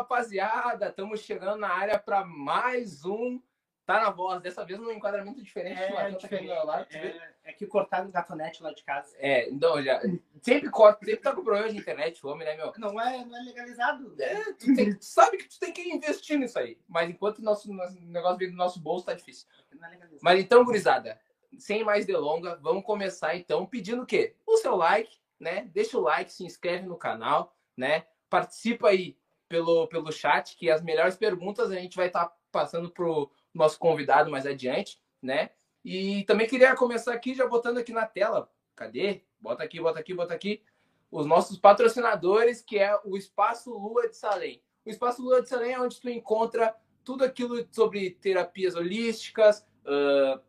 Rapaziada! Estamos chegando na área para mais um Tá na Voz. Dessa vez num enquadramento diferente. É, tá diferente. tu vê? É, é que cortaram o gatonete lá de casa. É, então, já, sempre corta, sempre tá com problema de internet, o homem, né, meu? Não é, não é legalizado. É, tu, tem- tu sabe que tu tem que investir nisso aí. Mas enquanto o nosso, nosso negócio vem do nosso bolso, tá difícil. Não é legalizado. Mas então, gurizada, sem mais delonga, vamos começar então pedindo o quê? O seu like, né? Deixa o like, se inscreve no canal, né? Participa aí pelo, pelo chat, que as melhores perguntas a gente vai estar passando pro nosso convidado mais adiante, né? E também queria começar aqui já botando aqui na tela. Cadê? Bota aqui, bota aqui, bota aqui. Os nossos patrocinadores, que é o Espaço Lua de Salem. O Espaço Lua de Salem é onde tu encontra tudo aquilo sobre terapias holísticas, ah,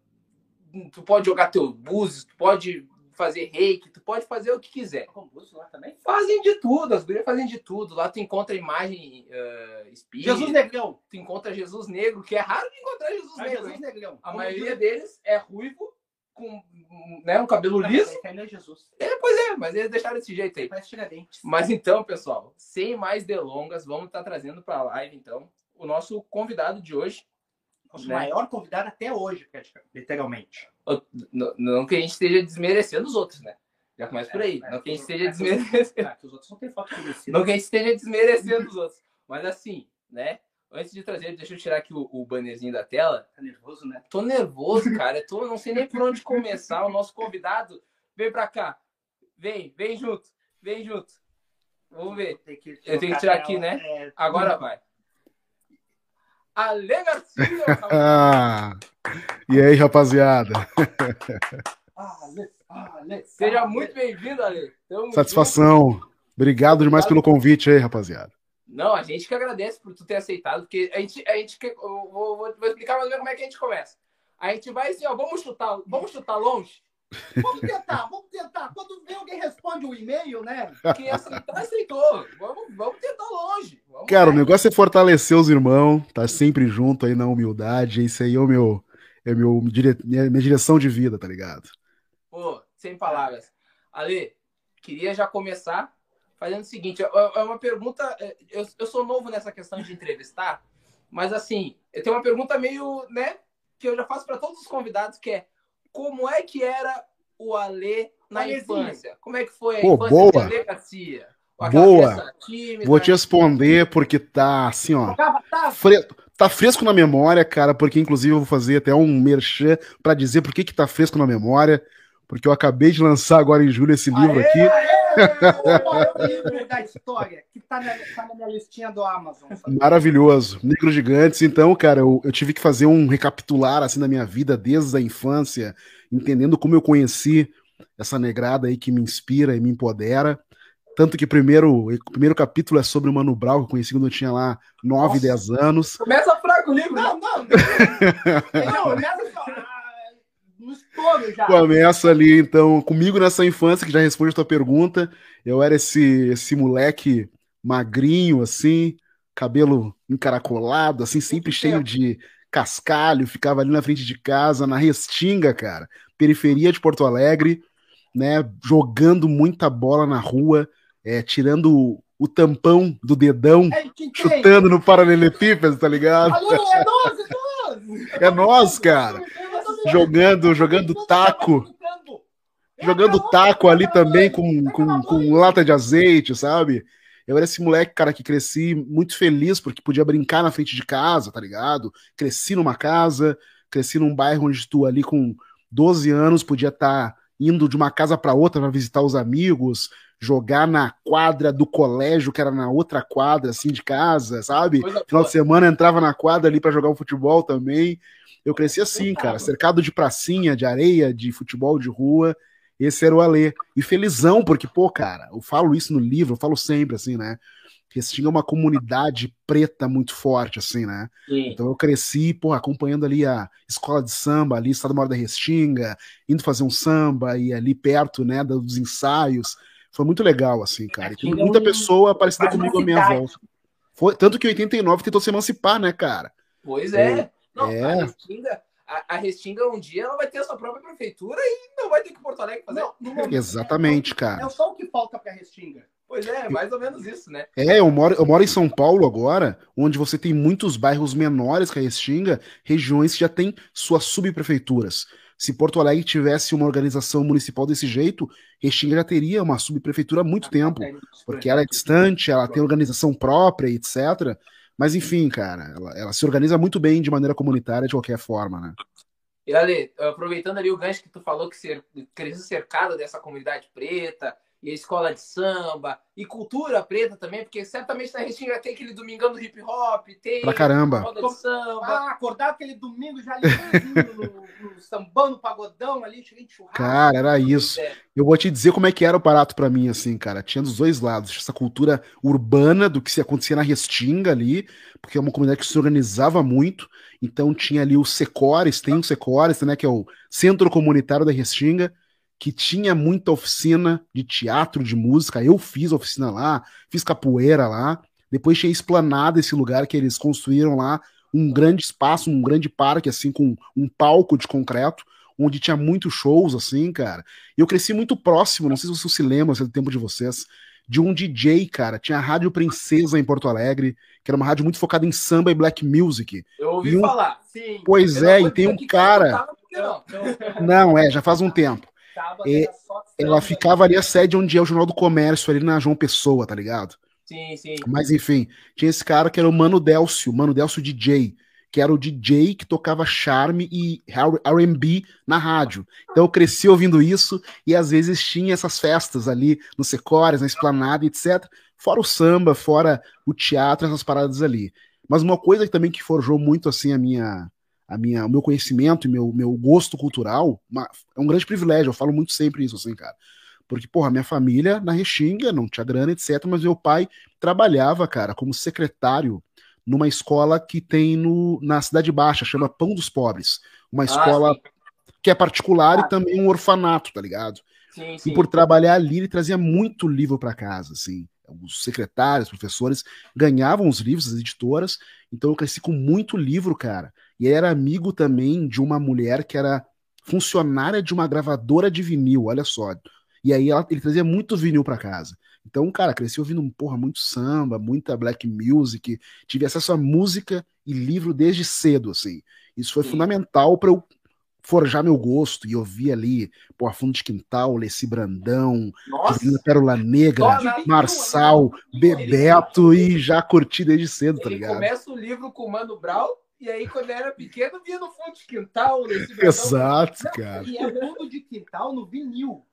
tu pode jogar teu búzios, tu pode fazer reiki, tu pode fazer o que quiser. Lá também? Fazem de tudo, as gurias fazem de tudo. Lá tu encontra imagem uh, espírita, Jesus Negrão. tu encontra Jesus negro, que é raro de encontrar Jesus Ah, negro. Jesus hein? Negrão. A Como maioria diz- deles é ruivo, com né, um cabelo Não, liso. é Jesus. É, pois é, mas eles deixaram desse jeito aí. Tiradentes. Mas então, pessoal, sem mais delongas, vamos estar trazendo para a live, então, o nosso convidado de hoje. Nosso né? maior convidado até hoje, literalmente. Não, não que a gente esteja desmerecendo os outros, né? Já começa por aí. É, não que a gente é, esteja é, desmerecendo. Que os outros não têm foto conhecida. Não que a gente esteja desmerecendo os outros. Mas assim, né? Antes de trazer, deixa eu tirar aqui o, o bannerzinho da tela. Tá nervoso, né? Tô nervoso, cara. Eu tô, não sei nem por onde começar. O nosso convidado, vem pra cá. Vem, vem junto. Vem junto. Vamos ver. Eu tenho que tirar aqui, né? É, Agora vai. Ale Garcia! Ah, e aí, rapaziada? Ale, Ale, Seja Ale. muito bem-vindo, Ale. Tamo junto. Satisfação. Obrigado demais pelo convite aí, rapaziada. Não, a gente que agradece por tu ter aceitado, porque a gente, a gente que, eu vou, vou, vou explicar mais ou menos como é que a gente começa. A gente vai assim, ó, vamos chutar, vamos chutar longe. Vamos tentar, vamos tentar. Quando vem alguém responde o e-mail, né? Quem aceitar, aceitou. Vamos, vamos tentar longe. Vamos Cara, o lá. negócio é fortalecer os irmãos, tá sempre junto aí na humildade. Isso aí é o meu, é meu dire- minha, minha direção de vida, tá ligado? Pô, sem palavras. Ale, queria já começar fazendo o seguinte: é é uma pergunta. é, Eu, eu sou novo nessa questão de entrevistar, mas assim, eu tenho uma pergunta meio, né, que eu já faço para todos os convidados, que é como é que era o Ale na Alezinho. infância? Como é que foi a Pô, infância boa. do Ale Garcia? Boa. tímida, Vou te responder porque tá assim, ó. Tá? fre- Tá fresco na memória, cara, porque inclusive eu vou fazer até um merchan pra dizer por que que tá fresco na memória, porque eu acabei de lançar agora em julho esse livro Aê, aqui. O maior livro da história, que tá na, tá na minha listinha do Amazon. sabe? Maravilhoso. Negros Gigantes. Então, cara, eu, eu tive que fazer um recapitular assim da minha vida desde a infância, entendendo como eu conheci essa negrada aí que me inspira e me empodera. Tanto que primeiro, o primeiro capítulo é sobre o Mano Brown, que eu conheci quando eu tinha lá 9, Nossa. 10 anos. Começa fraco o livro, né? Não, não. Não, só. ah, No estouro já. Começa ali, então, comigo nessa infância, que já responde a tua pergunta. Eu era esse, esse moleque magrinho, assim, cabelo encaracolado, assim, sempre cheio de cascalho, ficava ali na frente de casa, na Restinga, cara, periferia de Porto Alegre, né, jogando muita bola na rua, é, tirando o, tampão do dedão, É, chutando no paralelepípedo, tá ligado? Alô, é 12, 12. É nós, cara. Jogando, jogando taco. jogando taco ali também com, com, com lata de azeite, sabe? Eu era esse moleque, cara, que cresci muito feliz porque podia brincar na frente de casa, tá ligado? Cresci numa casa, cresci num bairro onde tu ali com 12 anos podia estar indo de uma casa para outra para visitar os amigos, jogar na quadra do colégio, que era na outra quadra, assim, de casa, sabe? Final de semana entrava na quadra ali para jogar um futebol também. Eu cresci assim, cara, cercado de pracinha, de areia, de futebol de rua. Esse era o Alê. E felizão, porque, pô, cara, eu falo isso no livro, eu falo sempre, assim, né? Restinga é uma comunidade preta muito forte, assim, né? Sim. Então eu cresci, pô, acompanhando ali a escola de samba, ali, Estado Maior da Restinga, indo fazer um samba e ali perto, né, dos ensaios. Foi muito legal, assim, cara. E tem é muita pessoa parecida comigo à minha volta. Foi, tanto que em 89 tentou se emancipar, né, cara? Pois é. Não, É. A, Restinga, a, a Restinga um dia ela vai ter a sua própria prefeitura e não vai ter que Porto Alegre fazer. Não, momento, Exatamente, É cara. só o que falta pra Restinga. Pois é, mais ou menos isso, né? É, eu moro, eu moro em São Paulo agora, onde você tem muitos bairros menores que a Restinga, regiões que já têm suas subprefeituras. Se Porto Alegre tivesse uma organização municipal desse jeito, Restinga já teria uma subprefeitura há muito tempo, porque ela é distante, ela tem organização própria, etc. Mas enfim, cara, ela, ela se organiza muito bem de maneira comunitária de qualquer forma, né? E Ale, aproveitando ali o gancho que tu falou que ser, cresceu cercado dessa comunidade preta, e a escola de samba, e cultura preta também, porque certamente na Restinga tem aquele domingão do hip hop, tem pra caramba. roda de samba. Ah, acordar aquele domingo já ali no, no sambão, no pagodão ali, cheguei de churrasco. Cara, era isso. É. Eu vou te dizer como é que era o Parato para mim, assim, cara. Tinha dos dois lados, essa cultura urbana do que se acontecia na Restinga ali, porque é uma comunidade que se organizava muito. Então tinha ali o Secores, tem o Secores, né, que é o Centro Comunitário da Restinga, que tinha muita oficina de teatro, de música. Eu fiz oficina lá, fiz capoeira lá. Depois tinha esplanada esse lugar que eles construíram lá, um grande espaço, um grande parque, assim, com um palco de concreto, onde tinha muitos shows, assim, cara. E eu cresci muito próximo, não sei se vocês se lembram, se é do tempo de vocês, de um DJ, cara. Tinha a Rádio Princesa em Porto Alegre, que era uma rádio muito focada em samba e black music. Eu ouvi um- falar, sim. Pois Eu não é, e tem um cara- tava, porque não. Não, é, já faz um tempo. E Ela ficava ali a sede onde é o Jornal do Comércio, ali na João Pessoa, tá ligado? Sim, sim. Mas enfim, tinha esse cara que era o Mano Delcio, Mano Delcio DJ, que era o DJ que tocava charme e R&B na rádio. Então eu cresci ouvindo isso e às vezes tinha essas festas ali no Secores, na Esplanada, etc. Fora o samba, fora o teatro, essas paradas ali. Mas uma coisa que também que forjou muito assim a minha a minha, o meu conhecimento e meu, meu gosto cultural, uma- é um grande privilégio, eu falo muito sempre isso, assim, cara. Porque, porra, minha família na Restinga, não tinha grana, etc., mas meu pai trabalhava, cara, como secretário numa escola que tem no, na Cidade Baixa, chama Pão dos Pobres. Uma escola Ah, que é particular e também um orfanato, tá ligado? Sim, E sim. por trabalhar ali, ele trazia muito livro para casa, assim. Os secretários, professores ganhavam os livros, as editoras. Então eu cresci com muito livro, cara. E ele era amigo também de uma mulher que era funcionária de uma gravadora de vinil, olha só. E aí ela- ele trazia muito vinil para casa. Então, cara, cresci ouvindo, porra, muito samba, muita black music, tive acesso a música e livro desde cedo, assim. Isso foi Sim. fundamental para eu forjar meu gosto e ouvir ali, porra, Fundo de Quintal, Leci Brandão, Nossa, Pérola Negra, Olha, Marçal, Bebeto e já curti desde cedo, tá ele ligado? começa o livro com o Mano Brown, e aí quando era pequeno, via no fundo de quintal, Exato, Não, cara. E é fundo de quintal no vinil.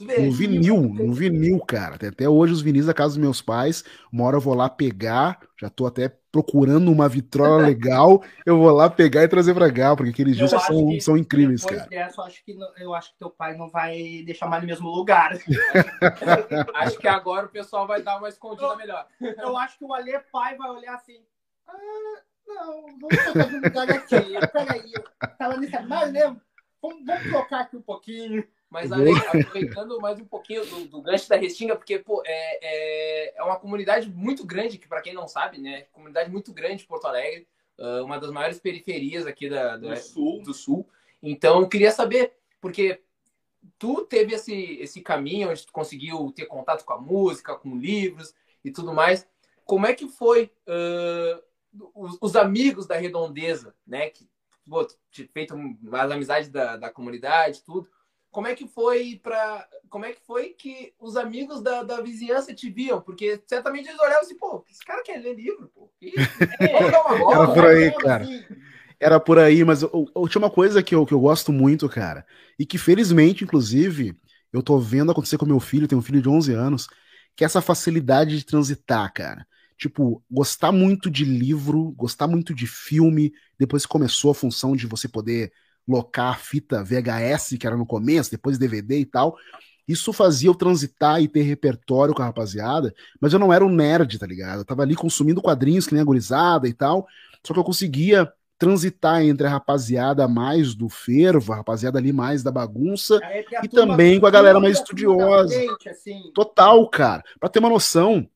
Ver. No vinil, no vinil, cara. Até hoje os vinis da casa dos meus pais. Uma hora eu vou lá pegar, já tô até procurando uma vitrola legal. Eu vou lá pegar e trazer pra cá, porque aqueles Eu discos são, que são incríveis, cara. dessa, eu acho, que, não- eu acho que teu pai não vai deixar mais no mesmo lugar. Acho que agora o pessoal vai dar uma escondida melhor. Eu acho que o Alê pai vai olhar assim. Ah, não, vamos trocar de lugar aqui. Peraí, eu tava nesse mas lembra? Vamos, vamos trocar aqui um pouquinho. Mas. Ale, aproveitando mais um pouquinho do, do gancho da Restinga, porque pô, é, é, é uma comunidade muito grande, que para quem não sabe, né? Comunidade muito grande de Porto Alegre, ah, uma das maiores periferias aqui da, da- Do sul. do sul. Então, eu queria saber, porque tu teve esse, esse caminho onde tu conseguiu ter contato com a música, com livros e tudo mais. Como é que foi ah, os, os amigos da redondeza, né? Que pô, feito as amizades da, da comunidade, tudo. Como é que foi para como é que foi que os amigos da, da vizinhança te viam? Porque certamente eles olhavam assim, pô, esse cara quer ler livro, pô. Que isso? Vamos dar uma Era bola. por aí, cara. assim, Era por aí, mas eu, eu- tinha uma coisa que eu, que eu gosto muito, cara, e que felizmente, inclusive, eu tô vendo acontecer com meu filho, tenho um filho de 11 anos, que é essa facilidade de transitar, cara. Tipo, gostar muito de livro, gostar muito de filme, depois que começou a função de você poder locar a fita VHS, que era no começo, depois DVD e tal. Isso fazia eu transitar e ter repertório com a rapaziada, mas eu não era um nerd, tá ligado? Eu tava ali consumindo quadrinhos que nem a gurizada e tal, só que eu conseguia transitar entre a rapaziada mais do fervo, a rapaziada ali mais da bagunça, a E também com a galera mais estudiosa. assim. total, cara. Pra ter uma noção,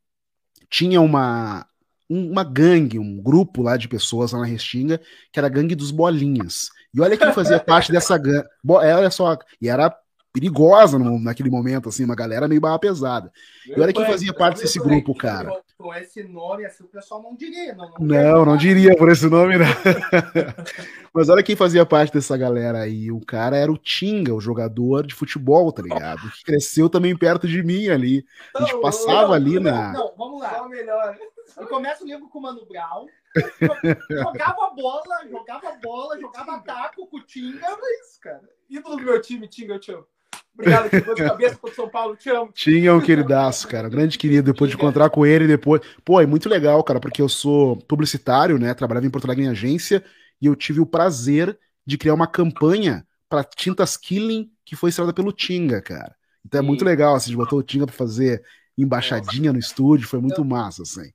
tinha uma um- uma gangue, um grupo lá de pessoas lá na Restinga, que era a gangue dos bolinhas. E olha quem fazia parte dessa gangue. Olha só, e era perigosa no, naquele momento, assim, uma galera meio barra pesada. Eu era quem fazia parte desse grupo, cara. Com esse nome, assim, o pessoal não diria. Não, não, não, não diria por esse nome, não. Mas olha quem fazia parte dessa galera aí. O cara era o Tinga, o jogador de futebol, tá ligado? Que cresceu também perto de mim ali. A gente passava não, ali na. Não, vamos lá. Só melhor. Eu começo o livro com o Mano Brown. Jogava bola, jogava bola, jogava taco com o Tinga. Era isso, cara. Ídolo do meu time, Tinga, eu te amo. Obrigado, que de cabeça contra São Paulo, te amo. Tinha um queridaço, cara, grande querido, depois de encontrar com ele depois. Pô, é muito legal, cara, porque eu sou publicitário, né? Trabalhava em Porto Alegre em agência e eu tive o prazer de criar uma campanha para Tintas Killing que foi estrada pelo Tinga, cara. Então é muito legal, assim, a gente botou o Tinga pra fazer embaixadinha no estúdio, foi muito massa, assim.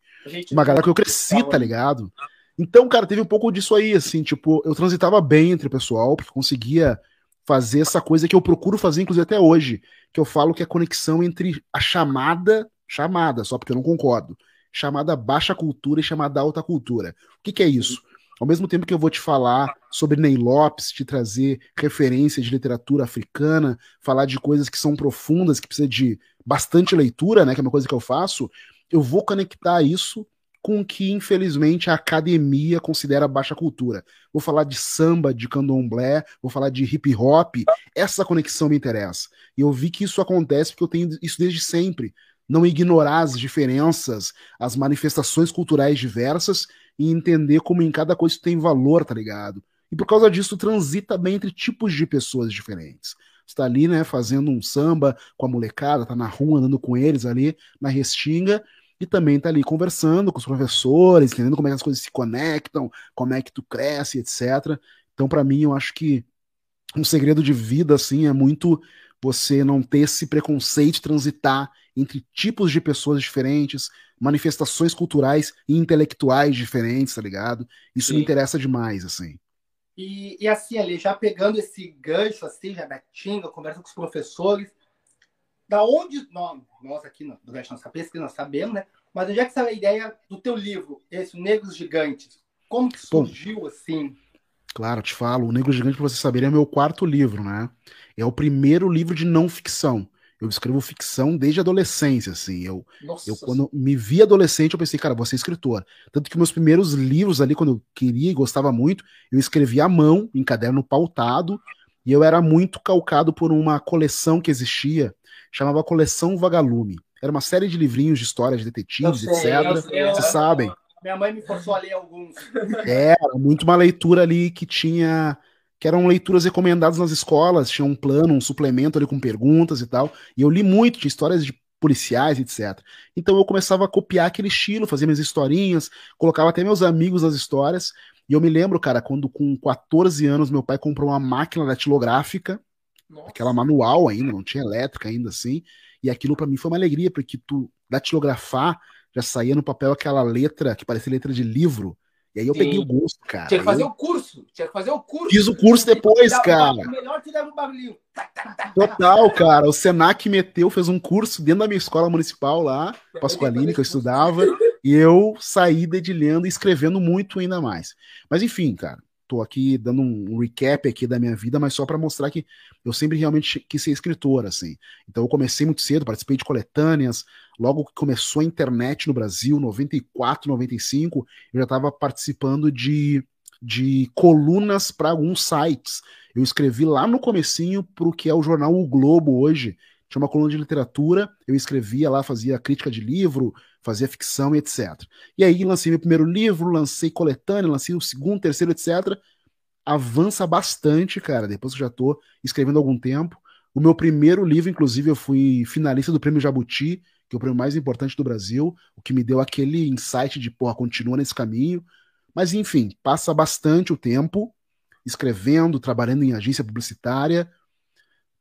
Uma galera que eu cresci, tá ligado? Então, cara, teve um pouco disso aí, assim, tipo, eu transitava bem entre o pessoal, porque conseguia fazer essa coisa que eu procuro fazer, inclusive até hoje, que eu falo que é a conexão entre a chamada, chamada, só porque eu não concordo, chamada baixa cultura e chamada alta cultura. O que, que é isso? Ao mesmo tempo que eu vou te falar sobre Ney Lopes, te trazer referências de literatura africana, falar de coisas que são profundas, que precisa de bastante leitura, né, que é uma coisa que eu faço, eu vou conectar isso com o que, infelizmente, a academia considera baixa cultura. Vou falar de samba, de candomblé, vou falar de hip hop. Essa conexão me interessa. E eu vi que isso acontece porque eu tenho isso desde sempre. Não ignorar as diferenças, as manifestações culturais diversas e entender como em cada coisa tem valor, tá ligado? E por causa disso transita bem entre tipos de pessoas diferentes. Você tá ali, né, fazendo um samba com a molecada, tá na rua andando com eles ali na restinga, e também tá ali conversando com os professores, entendendo como é que as coisas se conectam, como é que tu cresce, etc. Então, para mim, eu acho que um segredo de vida, assim, é muito você não ter esse preconceito de transitar entre tipos de pessoas diferentes, manifestações culturais e intelectuais diferentes, tá ligado? Isso Sim. me interessa demais, assim. E, e assim, ali, já pegando esse gancho, assim, já Betinga, conversa com os professores, da onde nós, nós aqui no, durante nossa pesquisa nós sabemos, né? Mas onde é que saiu a ideia do teu livro, esse Negros Gigantes? Como que surgiu Bom, assim? Claro, te falo. O Negro Gigante, para você saber, é meu quarto livro, né? É o primeiro livro de não ficção. Eu escrevo ficção desde a adolescência, assim. Eu, eu quando me vi adolescente, eu pensei, cara, vou ser escritor. Tanto que meus primeiros livros ali, quando eu queria e gostava muito, eu escrevia à mão, em caderno pautado, e eu era muito calcado por uma coleção que existia chamava Coleção Vagalume. Era uma série de livrinhos de histórias de detetives, sei, etc. Vocês sabem. Minha mãe me forçou a ler alguns. Era muito uma leitura ali que tinha. que eram leituras recomendadas nas escolas, tinha um plano, um suplemento ali com perguntas e tal. E eu li muito, tinha histórias de policiais, etc. Então eu começava a copiar aquele estilo, fazia minhas historinhas, colocava até meus amigos nas histórias. E eu me lembro, cara, quando com 14 anos meu pai comprou uma máquina datilográfica nossa. Aquela manual ainda, não tinha elétrica ainda assim. E aquilo para mim foi uma alegria, porque tu datilografar já saía no papel aquela letra que parecia letra de livro. E aí eu Sim. peguei o gosto, cara. Tinha que fazer eu... o curso. Tinha que fazer o curso. Fiz o curso depois, cara. Melhor que dava um barulhinho. Total, cara. O Senac meteu, fez um curso dentro da minha escola municipal lá, Pasqualini, que eu estudava. E eu saí dedilhando e escrevendo muito ainda mais. Mas enfim, cara tô aqui dando um recap aqui da minha vida, mas só para mostrar que eu sempre realmente quis ser escritor, assim. Então eu comecei muito cedo, participei de coletâneas, logo que começou a internet no Brasil, 94, 95, eu já estava participando de, de colunas para alguns sites. Eu escrevi lá no comecinho para o que é o jornal O Globo hoje, tinha uma coluna de literatura, eu escrevia lá, fazia crítica de livro, fazia ficção e etc. E aí lancei meu primeiro livro, lancei coletânea, lancei o segundo, terceiro, etc. Avança bastante, cara, depois que eu já tô escrevendo há algum tempo. O meu primeiro livro, inclusive, eu fui finalista do Prêmio Jabuti, que é o prêmio mais importante do Brasil, o que me deu aquele insight de, porra, continua nesse caminho. Mas, enfim, passa bastante o tempo escrevendo, trabalhando em agência publicitária,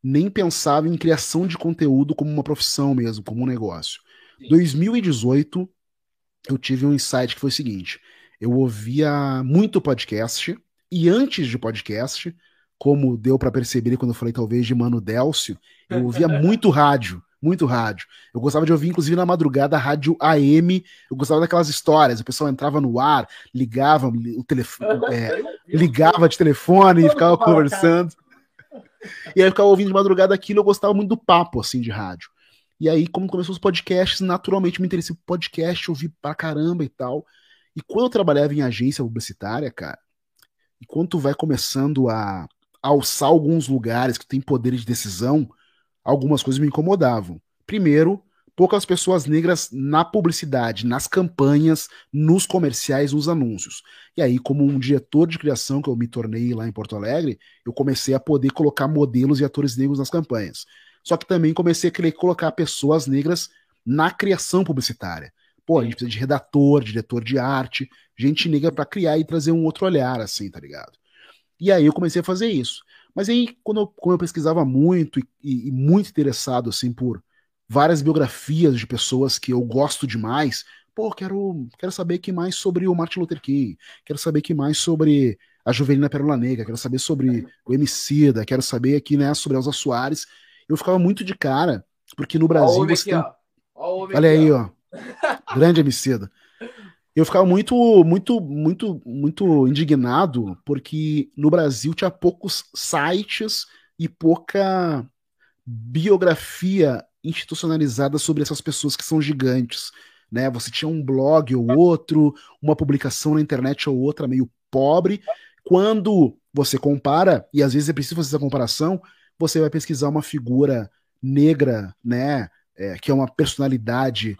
nem pensava em criação de conteúdo como uma profissão mesmo, como um negócio. Sim. 2018, eu tive um insight que foi o seguinte: eu ouvia muito podcast, e antes de podcast, como deu para perceber quando eu falei talvez de Mano Délcio, eu ouvia muito rádio, muito rádio. Eu gostava de ouvir, inclusive, na madrugada, rádio AM. Eu gostava daquelas histórias. O pessoal entrava no ar, ligava o telefone, é, ligava de telefone e ficava conversando. E aí eu ficava ouvindo de madrugada aquilo, eu gostava muito do papo, assim, de rádio. E aí, como começou os podcasts, naturalmente me interessei por podcast, ouvi pra caramba e tal. E quando eu trabalhava em agência publicitária, cara, e quando tu vai começando a alçar alguns lugares que tem poder de decisão, algumas coisas me incomodavam. Primeiro, poucas pessoas negras na publicidade, nas campanhas, nos comerciais, nos anúncios. E aí, como um diretor de criação que eu me tornei lá em Porto Alegre, eu comecei a poder colocar modelos e atores negros nas campanhas. Só que também comecei a querer colocar pessoas negras na criação publicitária. Pô, a gente precisa de redator, diretor de arte, gente negra para criar e trazer um outro olhar, assim, tá ligado? E aí eu comecei a fazer isso. Mas aí, quando eu, quando eu pesquisava muito e, e, e, muito interessado, assim, por várias biografias de pessoas que eu gosto demais, pô, quero, quero saber que mais sobre o Martin Luther King, quero saber que mais sobre a Juvelina Pérola Negra, quero saber sobre o Emicida, quero saber aqui, né, sobre Elza Soares, eu ficava muito de cara, porque no Brasil você aqui, tem... Olha aí, ó. Grande Emicida. Eu ficava muito, muito, muito, muito indignado, porque no Brasil tinha poucos sites e pouca biografia institucionalizada sobre essas pessoas que são gigantes. Né? Você tinha um blog ou outro, uma publicação na internet ou outra meio pobre. Quando você compara, e às vezes é preciso fazer essa comparação, você vai pesquisar uma figura negra, né, é, que é uma personalidade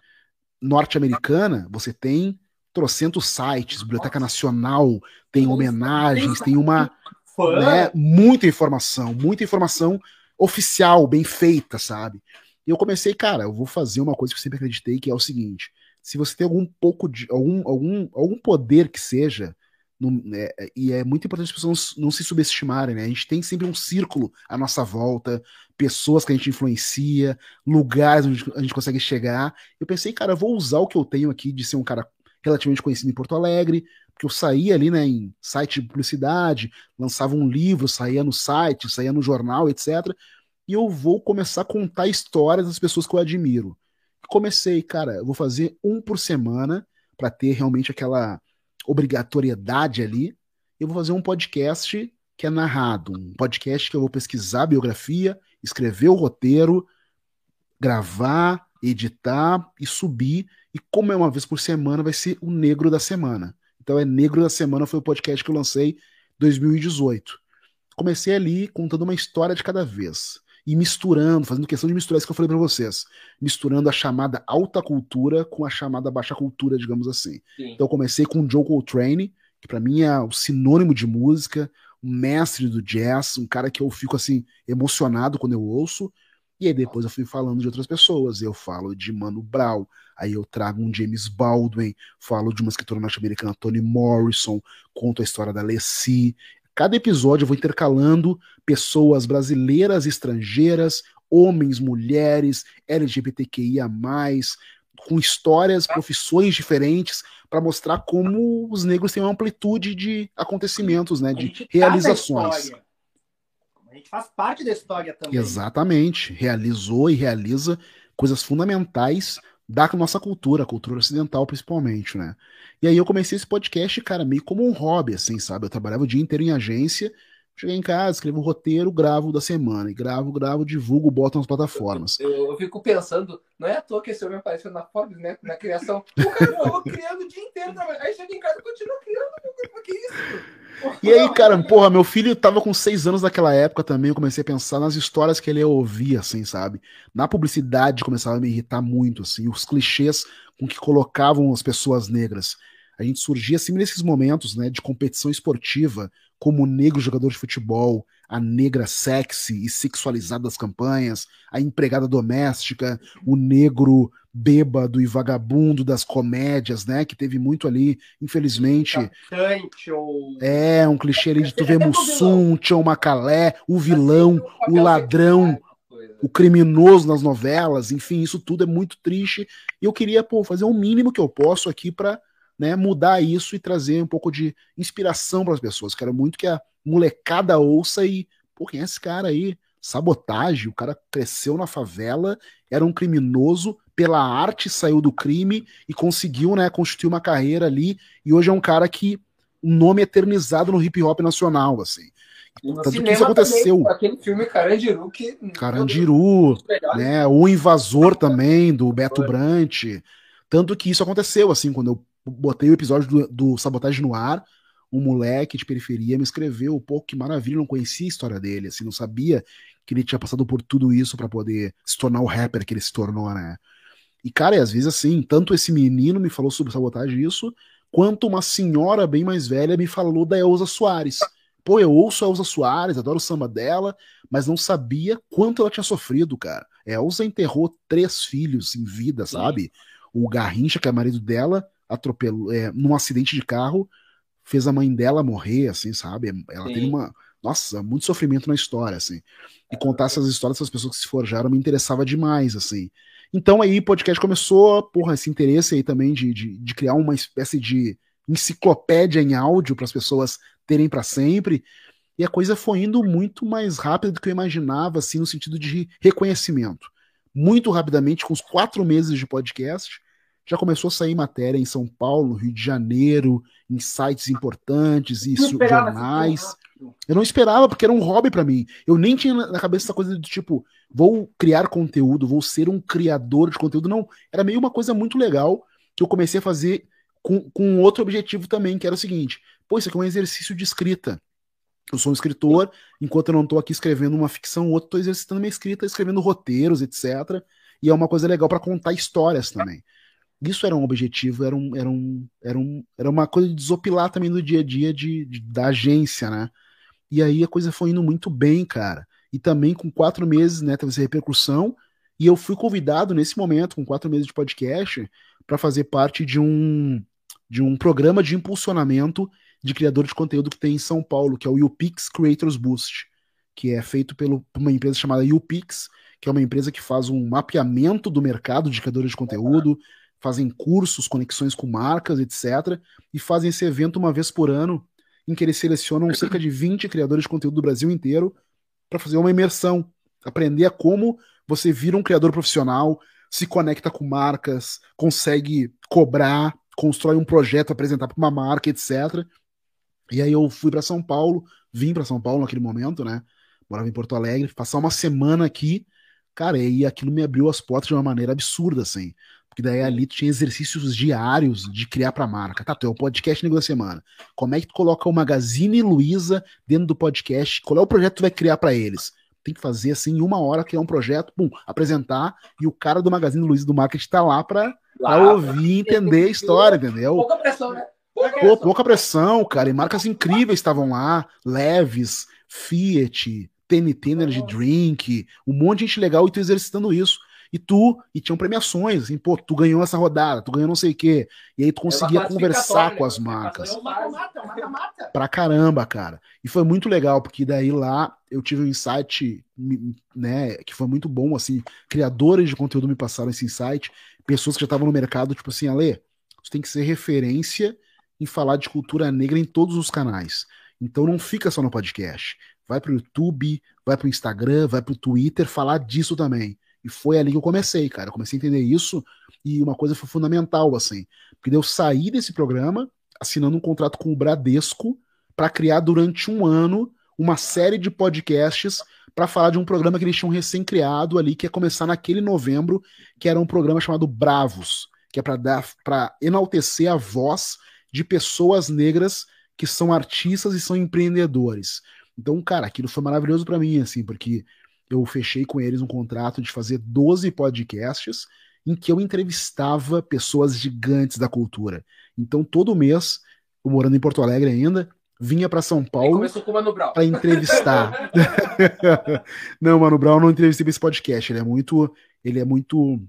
norte-americana, você tem trocentos sites, Biblioteca Nacional, tem homenagens, tem uma né, muita informação, muita informação oficial, bem feita, sabe? E eu comecei, cara, eu vou fazer uma coisa que eu sempre acreditei, que é o seguinte: se você tem algum pouco de algum, algum, algum poder que seja, é, e é muito importante as pessoas não, não, se subestimarem, né? A gente tem sempre um círculo à nossa volta, pessoas que a gente influencia, lugares onde a gente consegue chegar. Eu pensei, cara, eu vou usar o que eu tenho aqui de ser um cara relativamente conhecido em Porto Alegre, porque eu saía ali, né, em site de publicidade, lançava um livro, saía no site, saía no jornal, etc. E eu vou começar a contar histórias das pessoas que eu admiro. Comecei, cara, eu vou fazer um por semana para ter realmente aquela obrigatoriedade ali. Eu vou fazer um podcast que é narrado, um podcast que eu vou pesquisar a biografia, escrever o roteiro, gravar, editar e subir. E como é uma vez por semana, vai ser o Negro da Semana. Então é Negro da Semana foi o podcast que eu lancei em 2018. Comecei ali contando uma história de cada vez e misturando, fazendo questão de misturar isso que eu falei para vocês, misturando a chamada alta cultura com a chamada baixa cultura, digamos assim. Sim. Então eu comecei com o Joe Coltrane, que para mim é o sinônimo de música, um mestre do jazz, um cara que eu fico assim emocionado quando eu ouço. E aí depois eu fui falando de outras pessoas. Eu falo de Mano Brown, aí eu trago um James Baldwin, falo de uma escritora norte-americana, Toni Morrison, conto a história da Lessie, Cada episódio eu vou intercalando pessoas brasileiras, estrangeiras, homens, mulheres, LGBTQIA, com histórias, profissões diferentes, para mostrar como os negros têm uma amplitude de acontecimentos, né, de realizações. A gente faz parte da história também. Exatamente. Realizou e realiza coisas fundamentais da nossa cultura, a cultura ocidental principalmente, né? E aí eu comecei esse podcast, cara, meio como um hobby, assim, sabe? Eu trabalhava o dia inteiro em agência, cheguei em casa, escrevo um roteiro, gravo da semana, e gravo, gravo, divulgo, boto nas plataformas. Eu, eu, eu, fico pensando, não é à toa que esse homem apareceu na Forbes, né? Na criação. O cara falou criando o dia inteiro, aí chega em casa e continua criando, o que isso? E aí, cara, porra, meu filho tava com seis anos naquela época também, eu comecei a pensar nas histórias que ele ouvia, assim, sabe? Na publicidade começava a me irritar muito, assim, os clichês com que colocavam as pessoas negras. A gente surgia, assim, nesses momentos, né, de competição esportiva, como o negro jogador de futebol, a negra sexy e sexualizada das campanhas, a empregada doméstica, o negro bêbado e vagabundo das comédias, né? Que teve muito ali, infelizmente. Ou... É, um clichê ali de tu ver Mussum, Tião Macalé, o vilão, o ladrão, o criminoso nas novelas, enfim, isso tudo é muito triste. E eu queria, pô, fazer o um mínimo que eu posso aqui para né, mudar isso e trazer um pouco de inspiração para as pessoas. Quero muito que a molecada ouça e, pô, quem é esse cara aí? Sabotagem, o cara cresceu na favela, era um criminoso, pela arte saiu do crime e conseguiu, né, constituir uma carreira ali, e hoje é um cara que um nome eternizado no hip hop nacional, assim. Tanto que isso aconteceu. Também, aquele filme Carandiru que. Carandiru, né? O Invasor também, do Beto Foi. Brant. Tanto que isso aconteceu, assim, quando eu botei o episódio do, do Sabotagem no ar, um moleque de periferia me escreveu, pô, que maravilha, não conhecia a história dele, assim, não sabia que ele tinha passado por tudo isso para poder se tornar o rapper que ele se tornou, né? E, cara, e às vezes assim, tanto esse menino me falou sobre sabotagem isso, quanto uma senhora bem mais velha me falou da Elza Soares. Pô, eu ouço a Elza Soares, adoro o samba dela, mas não sabia quanto ela tinha sofrido, cara. Elza enterrou três filhos em vida, sabe? O Garrincha, que é marido dela, atropelou é, num acidente de carro, fez a mãe dela morrer, assim, sabe? Ela Sim. teve uma. Nossa, muito sofrimento na história, assim. E contar essas histórias dessas pessoas que se forjaram me interessava demais, assim. Então aí o podcast começou, porra, esse interesse aí também de, de, de criar uma espécie de enciclopédia em áudio para as pessoas terem para sempre. E a coisa foi indo muito mais rápido do que eu imaginava, assim, no sentido de reconhecimento. Muito rapidamente, com os quatro meses de podcast, já começou a sair matéria em São Paulo, Rio de Janeiro, em sites importantes e jornais. Eu não esperava, porque era um hobby para mim. Eu nem tinha na cabeça essa coisa do tipo, vou criar conteúdo, vou ser um criador de conteúdo. Não, era meio uma coisa muito legal que eu comecei a fazer com, com outro objetivo também, que era o seguinte: pô, isso aqui é um exercício de escrita. Eu sou um escritor, enquanto eu não estou aqui escrevendo uma ficção, outro estou exercitando minha escrita, escrevendo roteiros, etc. E é uma coisa legal para contar histórias também. Isso era um objetivo, era, um, era, um, era, um, era uma coisa de desopilar também no dia a dia de, de, da agência, né? E aí a coisa foi indo muito bem, cara. E também com quatro meses, né, teve essa repercussão. E eu fui convidado nesse momento, com quatro meses de podcast, para fazer parte de um, de um programa de impulsionamento de criador de conteúdo que tem em São Paulo, que é o UPix Creators Boost, que é feito por uma empresa chamada UPix, que é uma empresa que faz um mapeamento do mercado de criadores de conteúdo, fazem cursos, conexões com marcas, etc. E fazem esse evento uma vez por ano, em que eles selecionam cerca de 20 criadores de conteúdo do Brasil inteiro para fazer uma imersão, aprender a como você vira um criador profissional, se conecta com marcas, consegue cobrar, constrói um projeto, apresentar para uma marca, etc. E aí eu fui para São Paulo, vim para São Paulo naquele momento, né? Morava em Porto Alegre, passar uma semana aqui, cara, e aquilo me abriu as portas de uma maneira absurda, assim. Porque daí ali tu tinha exercícios diários de criar pra marca. Tá, tu é o podcast Nego da Semana. Como é que tu coloca o Magazine Luiza dentro do podcast? Qual é o projeto que tu vai criar para eles? Tem que fazer assim, em uma hora, criar um projeto, pum, apresentar, e o cara do Magazine Luiza do marketing tá lá pra, lá, pra ouvir, entender a história, entendeu? Pouca pressão, né? Pouca, Pô, pouca pressão, cara. E marcas incríveis estavam lá. Leves, Fiat, TNT Energy Drink, um monte de gente legal e tu exercitando isso e tu, e tinham premiações, assim, pô, tu ganhou essa rodada, tu ganhou não sei o quê. E aí tu conseguia conversar com as marcas. Pra caramba, cara. E foi muito legal, porque daí lá eu tive um insight, né, que foi muito bom, assim, criadores de conteúdo me passaram esse insight, pessoas que já estavam no mercado, tipo assim, Ale, tu tem que ser referência em falar de cultura negra em todos os canais. Então não fica só no podcast. Vai pro YouTube, vai pro Instagram, vai pro Twitter falar disso também. E foi ali que eu comecei, cara. Eu comecei a entender isso e uma coisa foi fundamental, assim. Porque eu saí desse programa assinando um contrato com o Bradesco para criar durante um ano uma série de podcasts para falar de um programa que eles tinham recém-criado ali, que ia começar naquele novembro, que era um programa chamado Bravos, que é para dar para enaltecer a voz de pessoas negras que são artistas e são empreendedores. Então, cara, aquilo foi maravilhoso para mim, assim, porque eu fechei com eles um contrato de fazer 12 podcasts em que eu entrevistava pessoas gigantes da cultura. Então, todo mês, eu morando em Porto Alegre ainda, vinha para São Paulo para entrevistar. não, Mano Brown não entrevistei esse podcast. Ele é muito, ele é muito,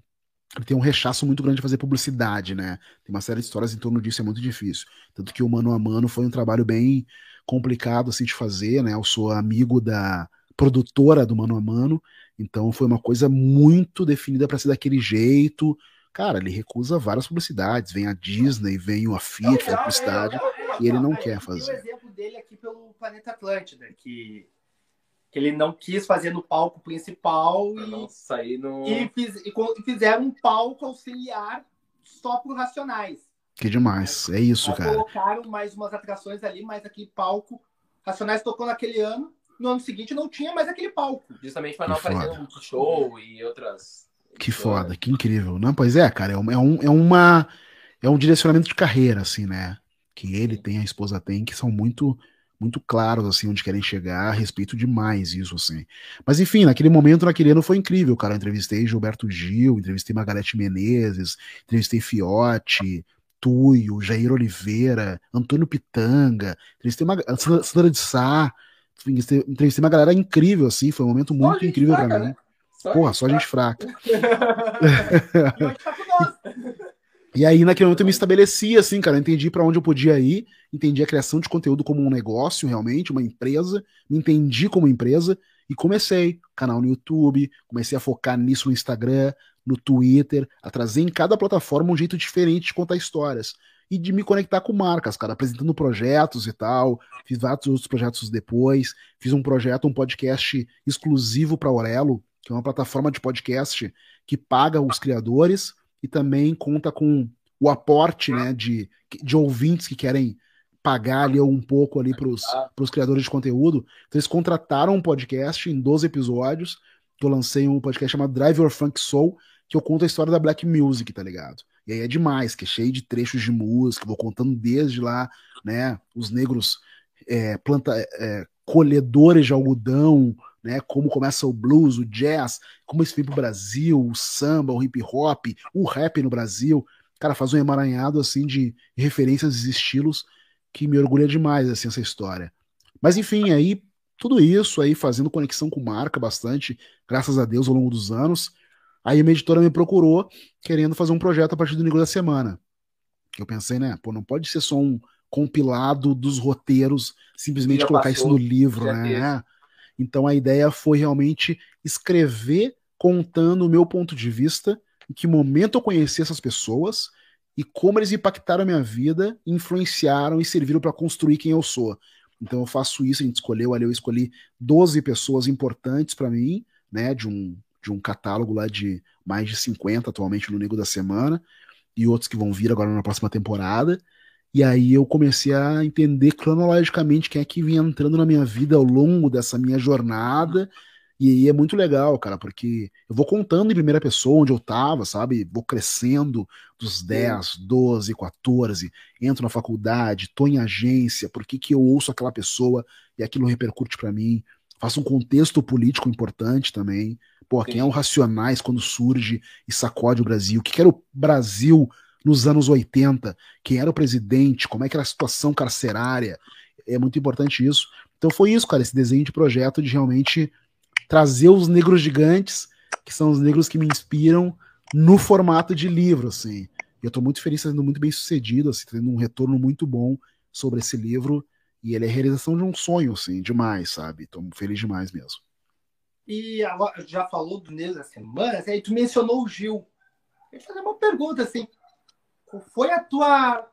ele tem um rechaço muito grande de fazer publicidade, né? Tem uma série de histórias em torno disso, é muito difícil. Tanto que o Mano a Mano foi um trabalho bem complicado assim de fazer, né? Eu sou amigo da produtora do Mano a Mano, então foi uma coisa muito definida para ser daquele jeito. Cara, ele recusa várias publicidades, vem a Disney, vem a Fiat, faz publicidade, e ele não quer fazer. o exemplo dele aqui pelo Planeta Atlântida, que, que ele não quis fazer no palco principal e, sair no... e, fiz, e, e fizeram um palco auxiliar só para Racionais. Que demais, é isso, cara. Colocaram mais umas atrações ali, mas aquele palco Racionais tocou naquele ano no ano seguinte não tinha mais aquele palco. Justamente para não aparecer um show e outras. Que foda, que incrível. Não, pois é, cara, é, um, é, um, é uma. É um direcionamento de carreira, assim, né? Que ele tem, a esposa tem, que são muito muito claros, assim, onde querem chegar, respeito demais isso, assim. Mas, enfim, naquele momento, naquele ano, foi incrível, cara. Eu entrevistei Gilberto Gil, entrevistei Margarete Menezes, entrevistei Fiote, Tuyo, Jair Oliveira, Antônio Pitanga, entrevistei uma, Sandra de Sá, entrevistei uma galera incrível, assim, foi um momento muito incrível para mim. Né? Só Porra, só gente fraca. e aí, naquele momento, eu me estabeleci, assim, cara, eu entendi para onde eu podia ir, entendi a criação de conteúdo como um negócio, realmente, uma empresa, me entendi como empresa, e comecei canal no YouTube, comecei a focar nisso no Instagram, no Twitter, a trazer em cada plataforma um jeito diferente de contar histórias e de me conectar com marcas, cara, apresentando projetos e tal. Fiz vários outros projetos depois. Fiz um projeto, um podcast exclusivo para Aurelo, que é uma plataforma de podcast que paga os criadores e também conta com o aporte né, de, de ouvintes que querem pagar ali um pouco ali para os criadores de conteúdo. Então eles contrataram um podcast em 12 episódios, eu lancei um podcast chamado Drive Your Funk Soul, que eu conto a história da Black Music, tá ligado? E aí é demais, que é cheio de trechos de música, vou contando desde lá, né, os negros é, planta, é, colhedores de algodão, né, como começa o blues, o jazz, como isso vem pro Brasil, o samba, o hip hop, o rap no Brasil. Cara, faz um emaranhado, assim, de referências e estilos que me orgulha demais, assim, essa história. Mas, enfim, aí, tudo isso aí, fazendo conexão com marca bastante, graças a Deus, ao longo dos anos, Aí uma editora me procurou querendo fazer um projeto a partir do Negro da Semana. Eu pensei, né? Pô, não pode ser só um compilado dos roteiros, simplesmente colocar passou, isso no livro, né? Então a ideia foi realmente escrever contando o meu ponto de vista, em que momento eu conheci essas pessoas e como eles impactaram a minha vida, influenciaram e serviram para construir quem eu sou. Então eu faço isso, a gente escolheu ali, eu escolhi 12 pessoas importantes para mim, né, de um de um catálogo lá de mais de 50 atualmente no Nego da Semana, e outros que vão vir agora na próxima temporada. E aí eu comecei a entender cronologicamente quem é que vinha entrando na minha vida ao longo dessa minha jornada. E aí é muito legal, cara, porque eu vou contando em primeira pessoa onde eu tava, sabe? Vou crescendo dos 10, 12, 14, entro na faculdade, tô em agência, por que, que eu ouço aquela pessoa e aquilo repercute para mim? Faço um contexto político importante também. Pô, quem é o Racionais quando surge e sacode o Brasil? O que era o Brasil nos anos 80? Quem era o presidente? Como é que era a situação carcerária? É muito importante isso. Então foi isso, cara, esse desenho de projeto de realmente trazer os negros gigantes, que são os negros que me inspiram, no formato de livro, assim. Eu estou muito feliz, sendo muito bem sucedido, assim, tendo um retorno muito bom sobre esse livro. E ele é a realização de um sonho, assim, demais, sabe? Estou feliz demais mesmo. E agora, já falou do Negro da Semana, aí tu mencionou o Gil. Eu fazer uma pergunta assim. Qual foi a tua,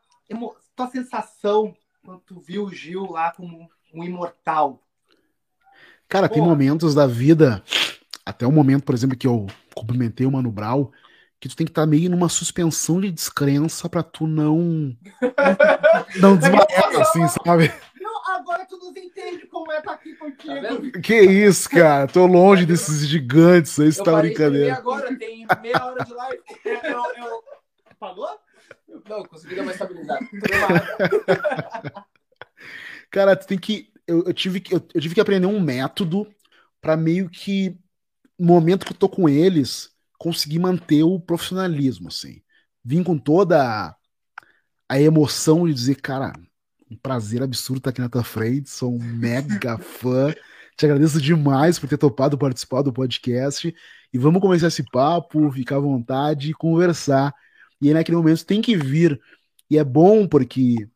tua sensação quando tu viu o Gil lá como um imortal? Cara, tem momentos da vida, até o momento, por exemplo, que eu cumprimentei o Mano Brown, que tu tem que estar tá meio numa suspensão de descrença para tu não não desmaiar assim, sabe? Agora tu nos entende como é estar aqui contigo. Tá que isso, cara. Tô longe desses gigantes aí, você tá brincadeira. agora, tem meia hora de live. Eu, eu... Pagou? Não, consegui dar uma estabilidade. cara, tu tem que. Eu, eu tive que, eu, eu, tive que aprender um método para meio que, no momento que eu tô com eles, conseguir manter o profissionalismo, assim. Vim com toda a, a emoção de dizer, cara, um prazer absurdo estar aqui na tua frente. Sou um mega fã. Te agradeço demais por ter topado participar do podcast. E vamos começar esse papo, ficar à vontade e conversar. E aí, naquele momento, tem que vir. E é bom porque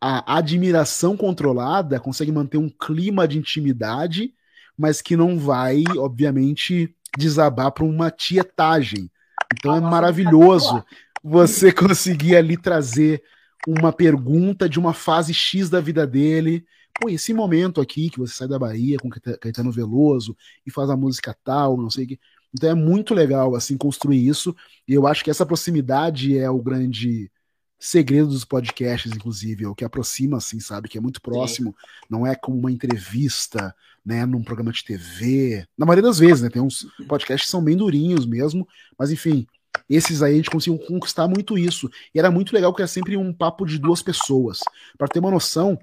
a admiração controlada consegue manter um clima de intimidade, mas que não vai, obviamente, desabar para uma tietagem. Então é maravilhoso você conseguir ali trazer uma pergunta de uma fase X da vida dele. Pô, esse momento aqui que você sai da Bahia com Caetano Veloso e faz a música tal, não sei o que. Então é muito legal assim construir isso. E eu acho que essa proximidade é o grande segredo dos podcasts, inclusive, é o que aproxima, assim, sabe? Que é muito próximo, Sim. não é como uma entrevista, né, num programa de TV. Na maioria das vezes, né? Tem uns podcasts que são bem durinhos mesmo, mas enfim, esses aí a gente conseguiu conquistar muito isso. E era muito legal que era sempre um papo de duas pessoas. Para ter uma noção,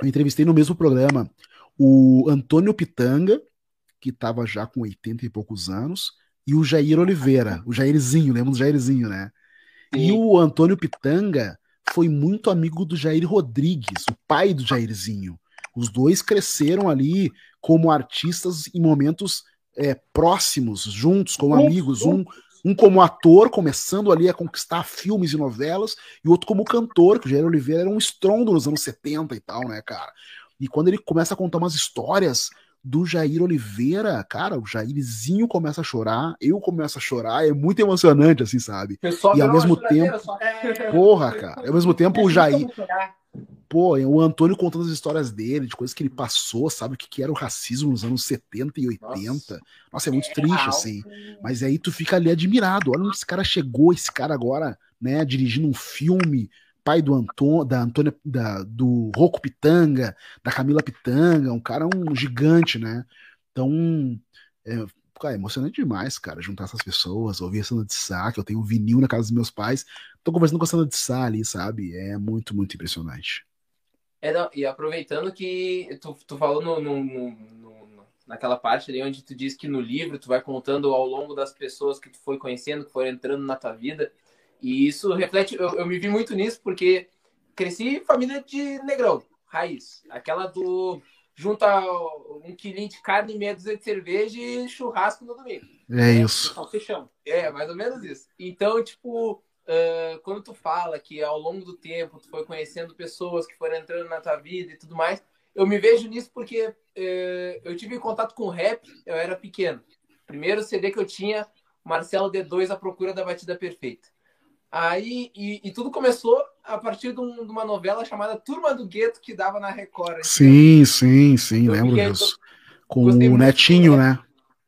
eu entrevistei no mesmo programa o Antônio Pitanga, que estava já com 80 e poucos anos, e o Jair Oliveira, o Jairzinho, lembra do Jairzinho, né? E o Antônio Pitanga foi muito amigo do Jair Rodrigues, o pai do Jairzinho. Os dois cresceram ali como artistas em momentos é, próximos, juntos, como amigos. Um, um como ator, começando ali a conquistar filmes e novelas, e outro como cantor, que o Jair Oliveira era um estrondo nos anos 70 e tal, né, cara? E quando ele começa a contar umas histórias do Jair Oliveira, cara, o Jairzinho começa a chorar, eu começo a chorar, é muito emocionante, assim, sabe? e ao mesmo tempo. É... Porra, cara. Ao mesmo tempo, o Jair. Pô, o Antônio contando as histórias dele, de coisas que ele passou, sabe? O que, que era o racismo nos anos 70 e 80. Nossa, Nossa é muito é triste, assim. Mas aí tu fica ali admirado. Olha onde esse cara chegou, esse cara agora, né, dirigindo um filme pai do Antônio, da Antônia, da, do Rocco Pitanga, da Camila Pitanga, um cara um gigante, né? Então, é, cara, é emocionante demais, cara, juntar essas pessoas, ouvir a Sandra de Sá, que eu tenho vinil na casa dos meus pais, tô conversando com a Sandra de Sá ali, sabe? É muito, muito impressionante. É, não, e aproveitando que tu, tu falou no, no, no, naquela parte ali onde tu diz que no livro tu vai contando ao longo das pessoas que tu foi conhecendo, que foram entrando na tua vida, e isso reflete, eu, eu me vi muito nisso, porque cresci em família de negrão, raiz. Aquela do junta um quilinho de carne, meia dúzia de cerveja e churrasco no domingo. É isso. É, mais ou menos isso. Então, tipo, uh, quando tu fala que ao longo do tempo tu foi conhecendo pessoas que foram entrando na tua vida e tudo mais, eu me vejo nisso porque uh, eu tive contato com rap, eu era pequeno. Primeiro CD que eu tinha, Marcelo D2, A Procura da Batida Perfeita. Aí, e, e, tudo começou a partir de, um, de, uma novela chamada Turma do Gueto, que dava na Record. Sim, sim, sim, lembro disso. Com o Netinho, né?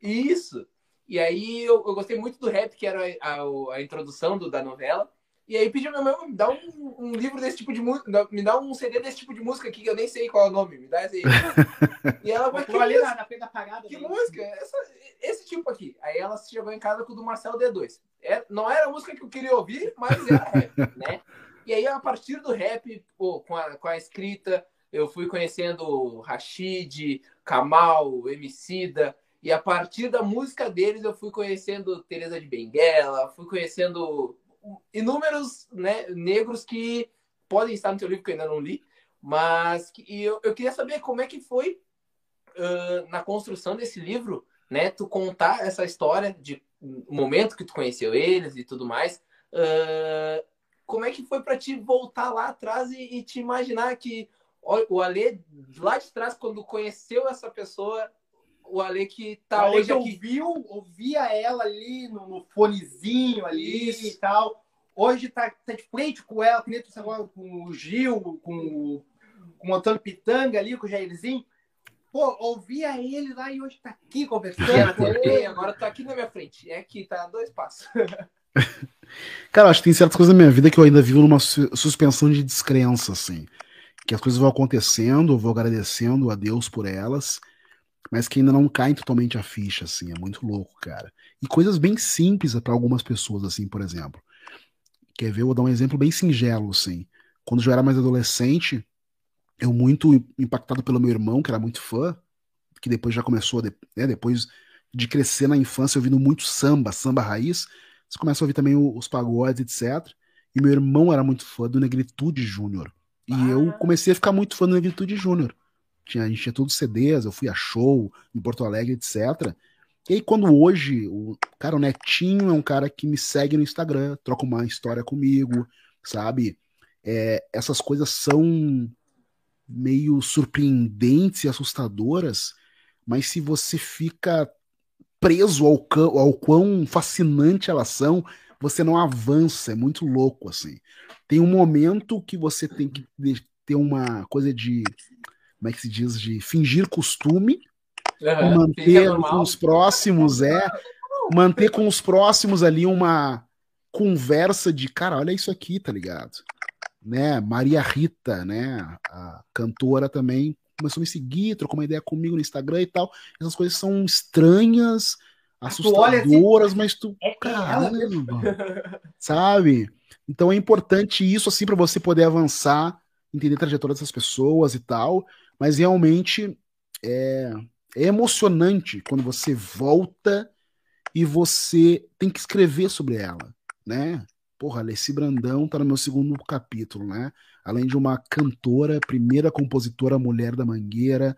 Isso. E aí eu, eu, gostei muito do rap, que era a, a, a introdução do, da novela. E aí pedi pra minha mãe, me dá um, um, livro desse tipo de música, me dá um CD desse tipo de música aqui, que eu nem sei qual é o nome, me dá esse aí. e ela vai, que, ali na, na frente da parada, que música? Essa, esse tipo aqui. Aí ela chegou em casa com o do Marcelo D2. É, não era a música que eu queria ouvir, mas era rap, né? E aí, a partir do rap, pô, com, a, com a escrita, eu fui conhecendo Rashid, Kamal, Emicida, e a partir da música deles eu fui conhecendo Teresa de Benguela, fui conhecendo inúmeros né, negros que podem estar no teu livro que eu ainda não li, mas que, eu, eu queria saber como é que foi uh, na construção desse livro, né, tu contar essa história de o momento que tu conheceu eles e tudo mais. Uh, como é que foi para ti voltar lá atrás e, e te imaginar que o Ale lá de trás quando conheceu essa pessoa o Ale que tá hoje aqui. ouviu, ouvia ela ali no, no fonezinho ali Isso. e tal. Hoje tá, tá de frente com ela, que nem tu agora com o Gil, com, com o Antônio Pitanga ali, com o Jairzinho. Pô, ouvia ele lá e hoje tá aqui conversando. É, agora tá aqui na minha frente. É aqui, tá a dois passos. Cara, acho que tem certas coisas na minha vida que eu ainda vivo numa suspensão de descrença, assim. Que as coisas vão acontecendo, eu vou agradecendo a Deus por elas mas que ainda não caem totalmente a ficha, assim, é muito louco, cara. E coisas bem simples para algumas pessoas, assim, por exemplo. Quer ver? Eu vou dar um exemplo bem singelo, assim. Quando eu era mais adolescente, eu muito impactado pelo meu irmão, que era muito fã, que depois já começou, né, depois de crescer na infância ouvindo muito samba, samba raiz, você começa a ouvir também os pagodes, etc. E meu irmão era muito fã do Negritude Júnior. E ah. eu comecei a ficar muito fã do Negritude Júnior. Tinha, a gente tinha todos CDs, eu fui a show em Porto Alegre, etc. E aí, quando hoje, o cara, o Netinho é um cara que me segue no Instagram, troca uma história comigo, sabe? É, essas coisas são meio surpreendentes e assustadoras, mas se você fica preso ao, ao quão fascinante elas são, você não avança, é muito louco, assim. Tem um momento que você tem que ter uma coisa de como é que se diz, de fingir costume, uhum, manter com os próximos, é, manter com os próximos ali uma conversa de, cara, olha isso aqui, tá ligado? né? Maria Rita, né? A cantora também começou a me seguir, trocou uma ideia comigo no Instagram e tal. Essas coisas são estranhas, assustadoras, assim, mas tu, é caramba, sabe? Então é importante isso assim para você poder avançar, entender a trajetória dessas pessoas e tal, mas realmente é, é emocionante quando você volta e você tem que escrever sobre ela, né? Porra, Alessi Brandão tá no meu segundo capítulo, né? Além de uma cantora, primeira compositora mulher da Mangueira,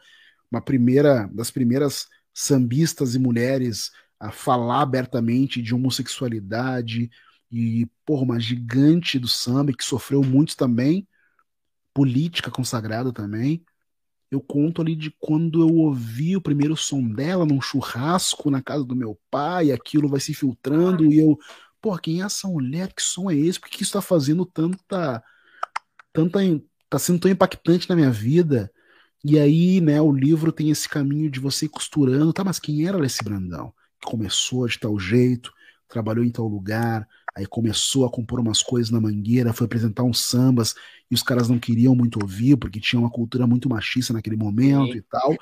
uma primeira das primeiras sambistas e mulheres a falar abertamente de homossexualidade e, porra, uma gigante do samba que sofreu muito também, política consagrada também. Eu conto ali de quando eu ouvi o primeiro som dela num churrasco na casa do meu pai, aquilo vai se filtrando e eu pô, quem é essa mulher? Que som é esse? Por que isso tá fazendo tanta. tanta. tá sendo tão impactante na minha vida? E aí, né, o livro tem esse caminho de você costurando, tá, mas quem era esse Brandão? Começou de tal jeito, trabalhou em tal lugar, aí começou a compor umas coisas na mangueira, foi apresentar uns sambas e os caras não queriam muito ouvir, porque tinha uma cultura muito machista naquele momento Sim. e tal.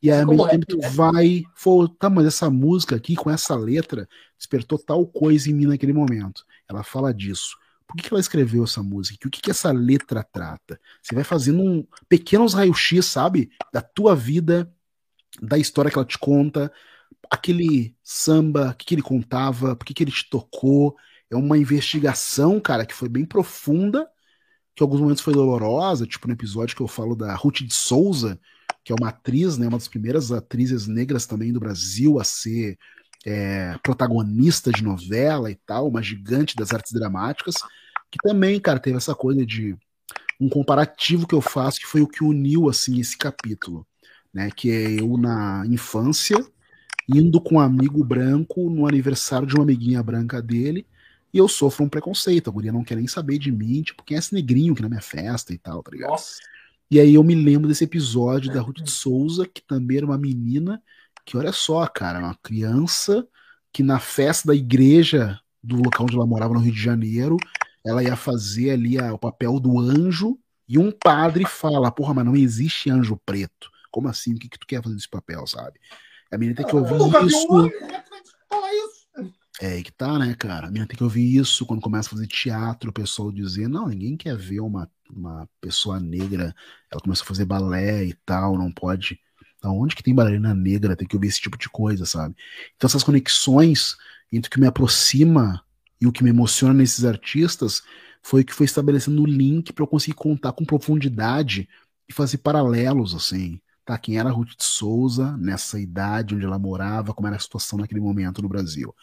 E aí, ao mesmo tempo, tu vai. Pô, tá, mas essa música aqui, com essa letra, despertou tal coisa em mim naquele momento. Ela fala disso. Por que, que ela escreveu essa música? O que, que essa letra trata? Você vai fazendo um pequenos raio-x, sabe? Da tua vida, da história que ela te conta, aquele samba, o que, que ele contava, por que, que ele te tocou. É uma investigação, cara, que foi bem profunda, que em alguns momentos foi dolorosa, tipo no episódio que eu falo da Ruth de Souza, que é uma atriz, né, uma das primeiras atrizes negras também do Brasil a ser é, protagonista de novela e tal, uma gigante das artes dramáticas, que também, cara, teve essa coisa de um comparativo que eu faço que foi o que uniu assim esse capítulo, né, que é eu na infância indo com um amigo branco no aniversário de uma amiguinha branca dele e eu sofro um preconceito, a guria não quer nem saber de mim, tipo, quem é esse negrinho aqui na minha festa e tal, tá ligado? Nossa. E aí eu me lembro desse episódio da Ruth de Souza, que também era uma menina, que olha só, cara, uma criança que na festa da igreja do local onde ela morava no Rio de Janeiro, ela ia fazer ali a, o papel do anjo, e um padre fala, porra, mas não existe anjo preto. Como assim? O que, que tu quer fazer nesse papel, sabe? A menina tem que ouvir isso. É aí que tá, né, cara? A menina tem que ouvir isso quando começa a fazer teatro, o pessoal dizer, não, ninguém quer ver uma, uma pessoa negra, ela começa a fazer balé e tal, não pode. Aonde que tem bailarina negra? Tem que ouvir esse tipo de coisa, sabe? Então essas conexões entre o que me aproxima e o que me emociona nesses artistas foi o que foi estabelecendo o link para eu conseguir contar com profundidade e fazer paralelos, assim. Tá, quem era a Ruth de Souza nessa idade onde ela morava, como era a situação naquele momento no Brasil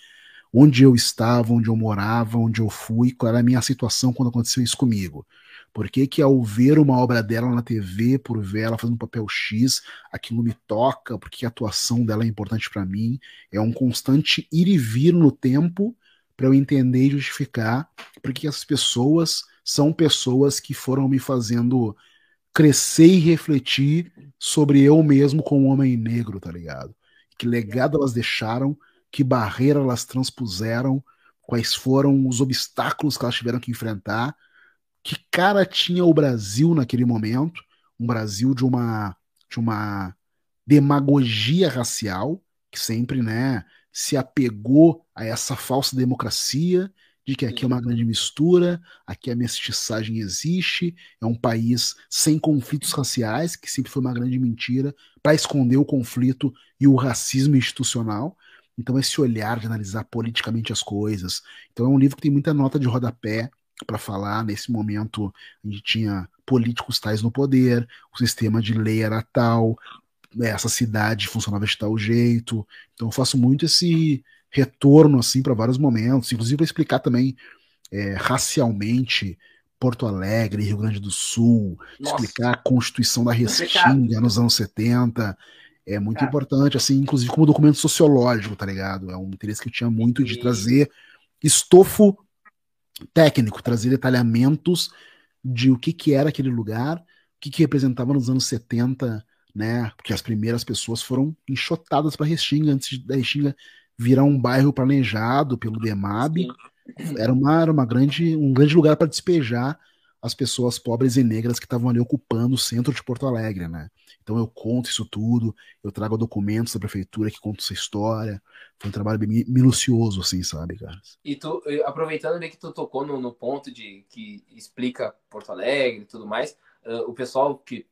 onde eu estava, onde eu morava, onde eu fui, qual era a minha situação quando aconteceu isso comigo. Por que, que ao ver uma obra dela na TV, por ver ela fazendo papel X, aquilo me toca, porque a atuação dela é importante para mim. É um constante ir e vir no tempo para eu entender e justificar porque essas pessoas são pessoas que foram me fazendo crescer e refletir sobre eu mesmo como homem negro, tá ligado? Que legado elas deixaram, que barreira elas transpuseram, quais foram os obstáculos que elas tiveram que enfrentar, que cara tinha o Brasil naquele momento, um Brasil de uma de uma demagogia racial que sempre, né, se apegou a essa falsa democracia de que aqui é uma grande mistura, aqui a mestiçagem existe, é um país sem conflitos raciais, que sempre foi uma grande mentira, para esconder o conflito e o racismo institucional. Então, esse olhar de analisar politicamente as coisas. Então, é um livro que tem muita nota de rodapé para falar. Nesse momento, a gente tinha políticos tais no poder, o sistema de lei era tal, essa cidade funcionava de tal jeito. Então, eu faço muito esse retorno assim para vários momentos, inclusive para explicar também é, racialmente Porto Alegre, Rio Grande do Sul, Nossa. explicar a Constituição da Restinga nos anos 70, é muito importante, assim, inclusive como documento sociológico, tá ligado? É um interesse que eu tinha muito de trazer estofo técnico, trazer detalhamentos de o que, que era aquele lugar, o que, que representava nos anos 70, né? Porque as primeiras pessoas foram enxotadas para Restinga antes da Restinga virar um bairro planejado pelo DEMAB. Era uma, era uma grande, um grande lugar para despejar as pessoas pobres e negras que estavam ali ocupando o centro de Porto Alegre, né? Então eu conto isso tudo, eu trago documentos da prefeitura que contam essa história. Foi um trabalho bem minucioso, assim, sabe, cara? E tu, aproveitando bem que tu tocou no, no ponto de que explica Porto Alegre e tudo mais, uh, o pessoal que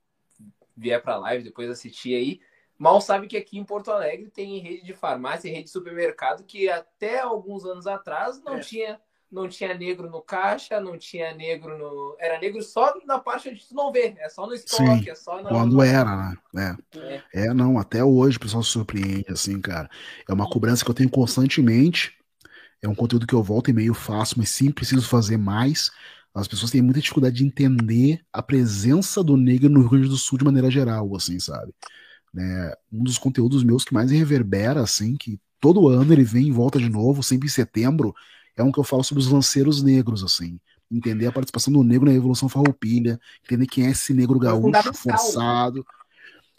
vier pra live depois assistir aí, mal sabe que aqui em Porto Alegre tem rede de farmácia e rede de supermercado que até alguns anos atrás não é. tinha não tinha negro no caixa, não tinha negro no. Era negro só na parte onde tu não vê, é só no estoque, Sim, é só na... Quando era, né? É. é. é, não, até hoje o pessoal se surpreende, assim, cara. É uma cobrança que eu tenho constantemente. É um conteúdo que eu volto e meio faço, mas sim preciso fazer mais. As pessoas têm muita dificuldade de entender a presença do negro no Rio Grande do Sul de maneira geral, assim, sabe? Né? Um dos conteúdos meus que mais reverbera, assim, que todo ano ele vem em volta de novo, sempre em setembro, é um que eu falo sobre os lanceiros negros, assim. Entender a participação do negro na Revolução Farroupilha, entender quem é esse negro gaúcho forçado.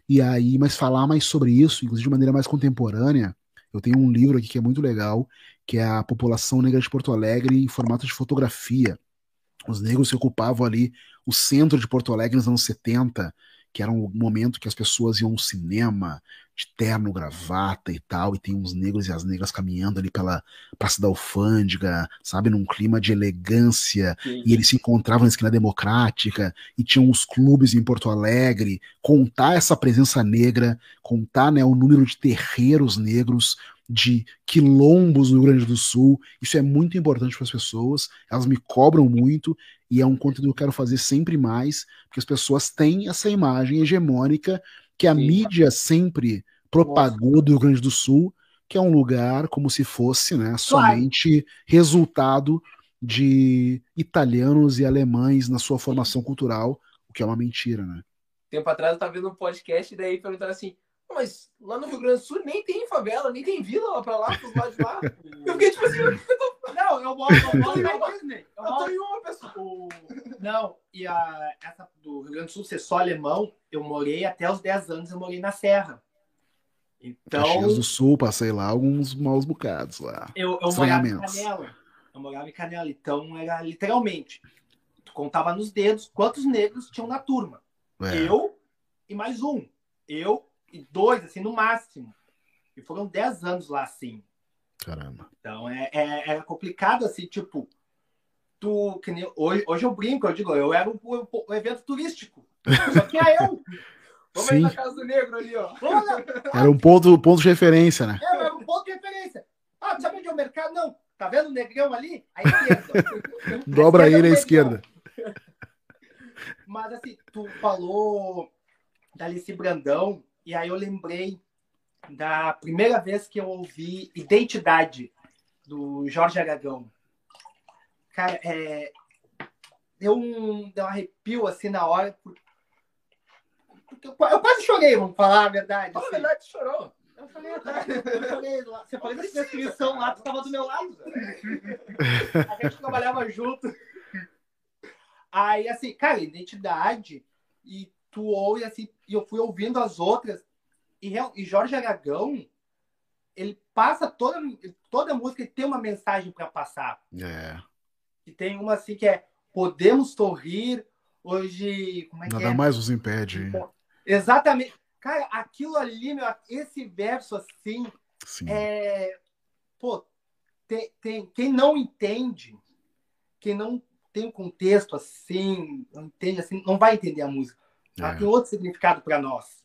E aí, mas falar mais sobre isso, inclusive de maneira mais contemporânea, eu tenho um livro aqui que é muito legal, que é a População Negra de Porto Alegre em formato de fotografia. Os negros que ocupavam ali o centro de Porto Alegre nos anos 70, que era um momento que as pessoas iam ao cinema, de terno, gravata e tal, e tem uns negros e as negras caminhando ali pela Praça da Alfândega, sabe, num clima de elegância, Sim. e eles se encontravam na esquina democrática, e tinham os clubes em Porto Alegre, contar essa presença negra, contar né, o número de terreiros negros, de quilombos no Rio Grande do Sul, isso é muito importante para as pessoas, elas me cobram muito, e é um conteúdo que eu quero fazer sempre mais, porque as pessoas têm essa imagem hegemônica que a Sim. mídia sempre propagou Nossa. do Rio Grande do Sul, que é um lugar como se fosse né, somente claro. resultado de italianos e alemães na sua formação cultural, o que é uma mentira, né? Tempo atrás eu estava vendo um podcast e daí perguntaram assim, mas lá no Rio Grande do Sul nem tem favela, nem tem vila lá pra lá, pros lados de lá. eu fiquei tipo assim, eu tô... não, eu moro, eu moro em Disney. Eu, eu tô em uma pessoa. Não, e a, essa do Rio Grande do Sul ser só alemão, eu morei até os 10 anos, eu morei na Serra. Então. Caxias do Sul, passei lá alguns maus bocados lá. Eu, eu morava em Canela. Eu morava em Canela, então era literalmente. Tu contava nos dedos quantos negros tinham na turma. É. Eu e mais um. Eu e dois, assim, no máximo. E foram dez anos lá, assim. Caramba. Então é, é, é complicado, assim, tipo, tu. Que nem, hoje, hoje eu brinco, eu digo, eu era um, um, um evento turístico. Só que é eu. Vamos Sim. na Casa do Negro ali, ó. Era um ponto, ponto de referência, né? É, era um ponto de referência. Ah, sabe onde é o mercado? Não. Tá vendo o negrão ali? À esquerda. Dobra ele à esquerda. Mas assim, tu falou da Alice Brandão, e aí eu lembrei da primeira vez que eu ouvi Identidade, do Jorge Aragão. Cara, é, deu, um, deu um arrepio assim na hora. Eu, quase chorei, vamos falar a verdade. Fala assim. a verdade, chorou. Eu falei, eu falei. Você falou dessa descrição lá, tu estava do meu lado. A gente trabalhava junto. Aí, assim, cara, identidade. E tu ouve assim, e eu fui ouvindo as outras, e, e Jorge Aragão, ele passa toda, toda música e tem uma mensagem para passar. É. E tem uma assim que é Podemos sorrir, hoje. Como é Nada que é? mais nos impede. Exatamente. Cara, aquilo ali, meu, esse verso assim. Sim. É. Pô, tem, tem, quem não entende, quem não tem um contexto assim, não entende assim, não vai entender a música. Ela é. tem outro significado para nós.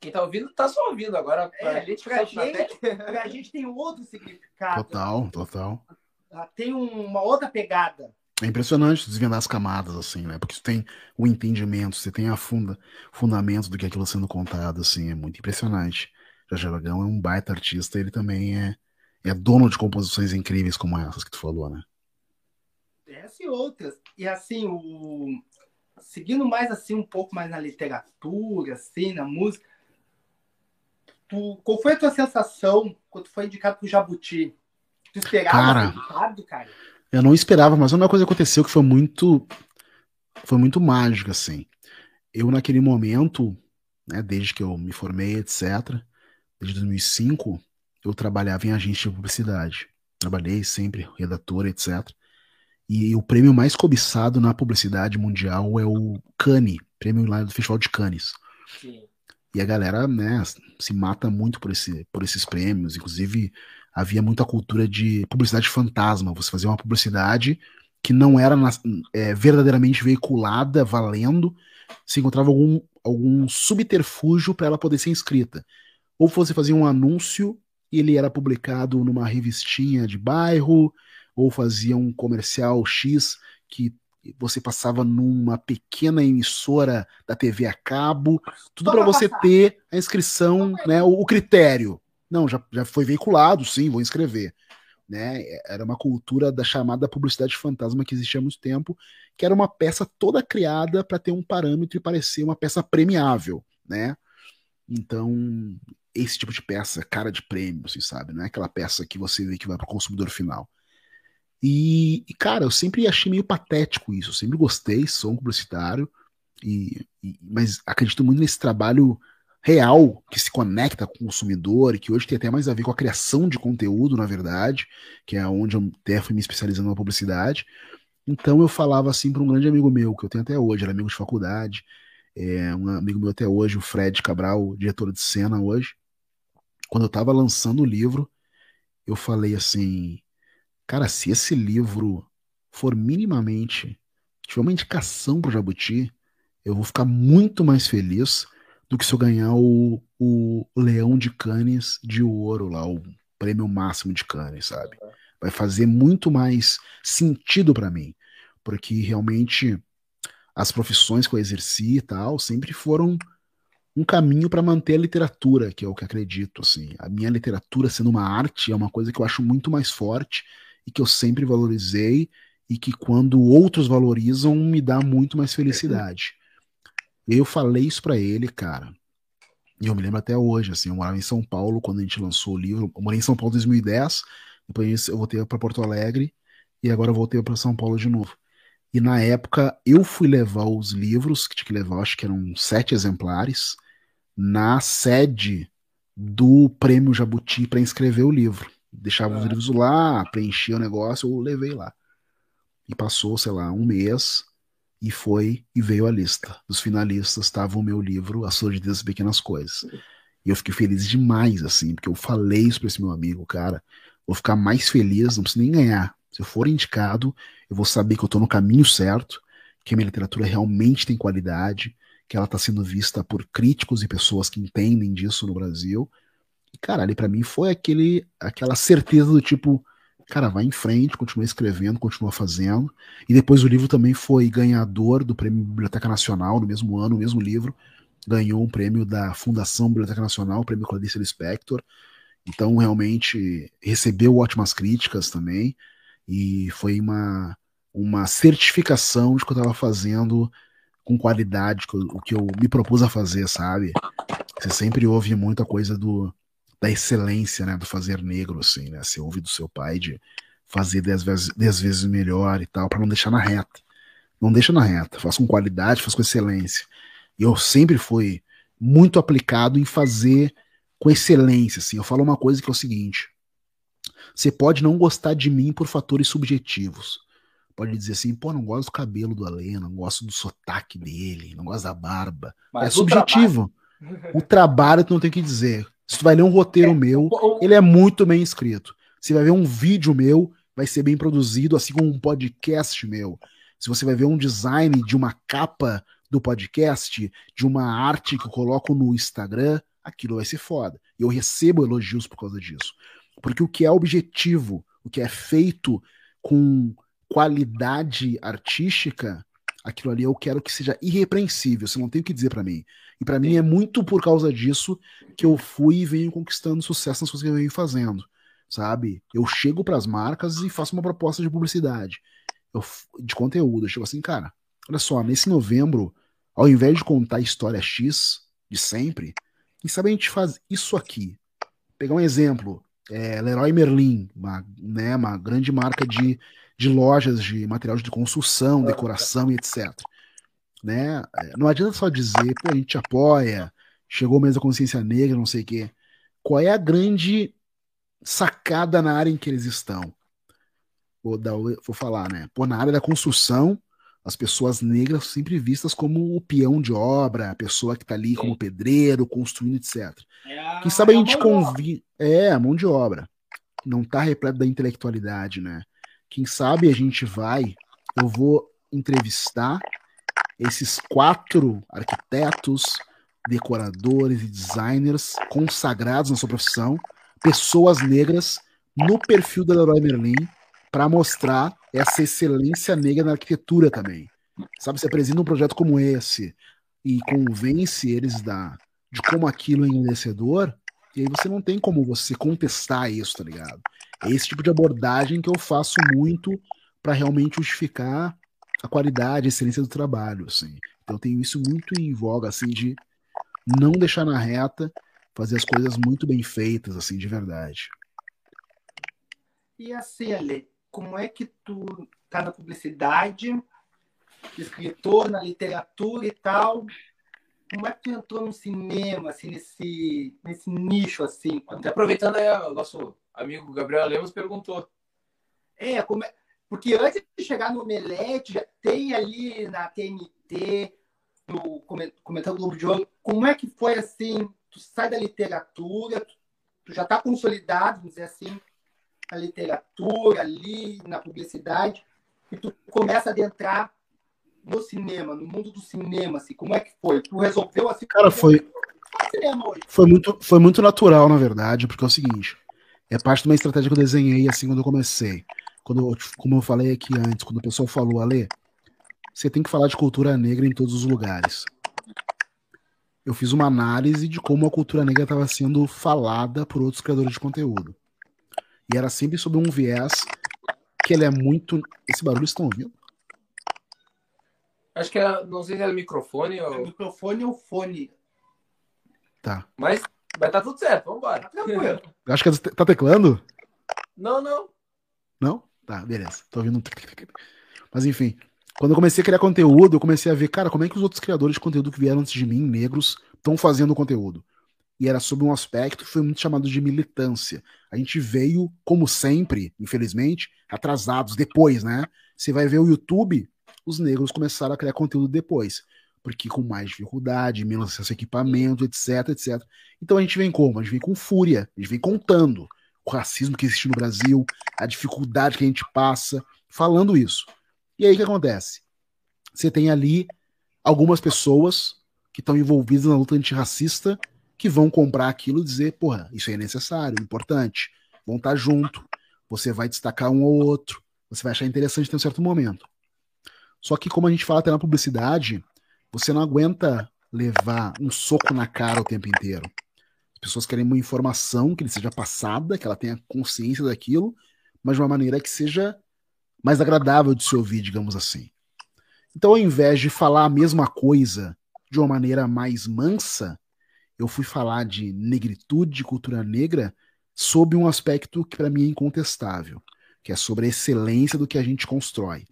Quem tá ouvindo, tá só ouvindo. Agora, pra é, gente, pra gente, pra gente tem outro significado. Total, total. Ela tem uma outra pegada. É impressionante desvendar as camadas, assim, né? Porque você tem o entendimento, você tem a funda, fundamento do que é aquilo sendo contado, assim, é muito impressionante. Jorge Aragão é um baita artista, ele também é, é dono de composições incríveis como essas que tu falou, né? Essa e outras. E assim, o, seguindo mais assim, um pouco mais na literatura, assim, na música, tu, qual foi a tua sensação quando foi indicado pro Jabuti? Tu esperava cara, indicado, cara? Eu não esperava, mas uma coisa aconteceu que foi muito foi muito mágica, assim. Eu, naquele momento, né, desde que eu me formei, etc., desde 2005, eu trabalhava em agência de publicidade. Trabalhei sempre, redatora, etc. E o prêmio mais cobiçado na publicidade mundial é o Cannes, prêmio lá do Festival de Cannes. Sim. E a galera, né, se mata muito por, esse, por esses prêmios. Inclusive, havia muita cultura de publicidade fantasma. Você fazia uma publicidade que não era é, verdadeiramente veiculada, valendo, se encontrava algum, algum subterfúgio para ela poder ser inscrita. Ou você fazia um anúncio e ele era publicado numa revistinha de bairro, ou fazia um comercial X que você passava numa pequena emissora da TV a cabo, tudo para você ter a inscrição, né, o, o, critério. Não, já, já foi veiculado, sim, vou inscrever. Né? Era uma cultura da chamada publicidade fantasma que existia há muito tempo, que era uma peça toda criada para ter um parâmetro e parecer uma peça premiável, né? Então, esse tipo de peça, cara de prêmio, assim, sabe? Não é aquela peça que você vê que vai para o consumidor final. E, e, cara, eu sempre achei meio patético isso. Eu sempre gostei, sou um publicitário, e, e, mas acredito muito nesse trabalho real que se conecta com o consumidor e que hoje tem até mais a ver com a criação de conteúdo, na verdade, que é onde eu até fui me especializando na publicidade. Então eu falava assim para um grande amigo meu, que eu tenho até hoje, era amigo de faculdade, é, um amigo meu até hoje, o Fred Cabral, diretor de cena hoje. Quando eu estava lançando o livro, eu falei assim, Cara, se esse livro for minimamente, tiver uma indicação pro Jabuti, eu vou ficar muito mais feliz do que se eu ganhar o, o Leão de Cannes de ouro lá, o prêmio máximo de Cannes, sabe? Vai fazer muito mais sentido para mim, porque realmente as profissões que eu exerci e tal sempre foram um caminho para manter a literatura, que é o que acredito, assim. A minha literatura sendo uma arte é uma coisa que eu acho muito mais forte e que eu sempre valorizei e que quando outros valorizam me dá muito mais felicidade. Eu falei isso para ele, cara. E eu me lembro até hoje, assim, eu morava em São Paulo quando a gente lançou o livro. Eu morei em São Paulo em 2010, depois eu voltei para Porto Alegre e agora eu voltei para São Paulo de novo. E na época eu fui levar os livros, que tinha que levar, acho que eram sete exemplares, na sede do Prêmio Jabuti para inscrever o livro. Deixava os livros lá, preenchia o negócio, eu levei lá. E passou, sei lá, um mês e foi e veio a lista. Dos finalistas estava o meu livro, A Surdez das Pequenas Coisas. E eu fiquei feliz demais, assim, porque eu falei isso para esse meu amigo, cara. Vou ficar mais feliz, não preciso nem ganhar. Se eu for indicado, eu vou saber que eu estou no caminho certo, que a minha literatura realmente tem qualidade, que ela está sendo vista por críticos e pessoas que entendem disso no Brasil, cara, ali para mim foi aquele, aquela certeza do tipo, cara, vai em frente, continua escrevendo, continua fazendo. E depois o livro também foi ganhador do Prêmio Biblioteca Nacional, no mesmo ano, o mesmo livro. Ganhou um prêmio da Fundação Biblioteca Nacional, o prêmio Clarice Lispector. Então, realmente, recebeu ótimas críticas também. E foi uma, uma certificação de que eu estava fazendo com qualidade, o que eu me propus a fazer, sabe? Você sempre ouve muita coisa do da excelência, né, do fazer negro, assim, né? Você ouve do seu pai de fazer dez vezes, dez vezes melhor e tal, para não deixar na reta. Não deixa na reta, faz com qualidade, faz com excelência. E eu sempre fui muito aplicado em fazer com excelência, assim. Eu falo uma coisa que é o seguinte: você pode não gostar de mim por fatores subjetivos. Pode dizer assim, pô, não gosto do cabelo do Alê, não gosto do sotaque dele, não gosto da barba. Mas é subjetivo. Trabalho... O trabalho tu não tem que dizer. Se tu vai ler um roteiro é, meu, ele é muito bem escrito. Se vai ver um vídeo meu, vai ser bem produzido, assim como um podcast meu. Se você vai ver um design de uma capa do podcast, de uma arte que eu coloco no Instagram, aquilo vai ser foda. Eu recebo elogios por causa disso. Porque o que é objetivo, o que é feito com qualidade artística, aquilo ali eu quero que seja irrepreensível, você não tem o que dizer para mim. E para mim é muito por causa disso que eu fui e venho conquistando sucesso nas coisas que eu venho fazendo, sabe? Eu chego para as marcas e faço uma proposta de publicidade, eu, de conteúdo. Eu chego assim, cara, olha só, nesse novembro, ao invés de contar a história X de sempre, quem sabe a gente faz isso aqui. Pegar um exemplo, é, Leroy Merlin, uma, né, uma grande marca de, de lojas de material de construção, decoração e etc. Né? É, não adianta só dizer, pô, a gente apoia, chegou mesmo a consciência negra, não sei o quê. Qual é a grande sacada na área em que eles estão? vou, dar, vou falar, né? Pô, na área da construção, as pessoas negras sempre vistas como o peão de obra, a pessoa que está ali como pedreiro, construindo, etc. É Quem sabe a, é a gente convida. É, a mão de obra. Não está repleto da intelectualidade, né? Quem sabe a gente vai, eu vou entrevistar esses quatro arquitetos, decoradores e designers consagrados na sua profissão, pessoas negras, no perfil da Leroy Merlin, para mostrar essa excelência negra na arquitetura também. Sabe, você apresenta um projeto como esse e convence eles da, de como aquilo é envelhecedor, e aí você não tem como você contestar isso, tá ligado? É esse tipo de abordagem que eu faço muito para realmente justificar a qualidade, a excelência do trabalho, assim. Então eu tenho isso muito em voga, assim, de não deixar na reta, fazer as coisas muito bem feitas, assim, de verdade. E assim, Ale, como é que tu tá na publicidade, escritor, na literatura e tal, como é que tu entrou no cinema, assim, nesse, nesse nicho, assim? Até aproveitando aí, o nosso amigo Gabriel Lemos perguntou. É, como é... porque antes de chegar no Omelete, já tem ali na TNT, no Comentando Globo de Ouro, como é que foi, assim, tu sai da literatura, tu já tá consolidado, vamos dizer assim, na literatura, ali, na publicidade, e tu começa a adentrar no cinema, no mundo do cinema, assim, como é que foi? Tu resolveu assim? Cara, foi. Foi muito, foi muito natural, na verdade, porque é o seguinte: é parte de uma estratégia que eu desenhei assim quando eu comecei. Quando, como eu falei aqui antes, quando o pessoal falou, Ale, você tem que falar de cultura negra em todos os lugares. Eu fiz uma análise de como a cultura negra estava sendo falada por outros criadores de conteúdo. E era sempre sobre um viés que ele é muito. Esse barulho estão ouvindo? Acho que era, não sei se era microfone ou. É microfone ou fone. Tá. Mas vai tá tudo certo, vambora. Tranquilo. Acho que tá teclando? Não, não. Não? Tá, beleza. Tô ouvindo. Mas enfim, quando eu comecei a criar conteúdo, eu comecei a ver, cara, como é que os outros criadores de conteúdo que vieram antes de mim, negros, estão fazendo conteúdo. E era sobre um aspecto que foi muito chamado de militância. A gente veio, como sempre, infelizmente, atrasados depois, né? Você vai ver o YouTube, os negros começaram a criar conteúdo depois, porque com mais dificuldade, menos acesso a equipamento, etc, etc. Então a gente vem como? A gente vem com fúria, a gente vem contando o racismo que existe no Brasil, a dificuldade que a gente passa, falando isso. E aí o que acontece? Você tem ali algumas pessoas que estão envolvidas na luta antirracista que vão comprar aquilo e dizer, porra, isso aí é necessário, importante, vão estar junto, você vai destacar um ou outro, você vai achar interessante em um certo momento. Só que, como a gente fala até na publicidade, você não aguenta levar um soco na cara o tempo inteiro. As pessoas querem uma informação que lhe seja passada, que ela tenha consciência daquilo, mas de uma maneira que seja mais agradável de se ouvir, digamos assim. Então, ao invés de falar a mesma coisa de uma maneira mais mansa, eu fui falar de negritude, de cultura negra, sob um aspecto que para mim é incontestável, que é sobre a excelência do que a gente constrói.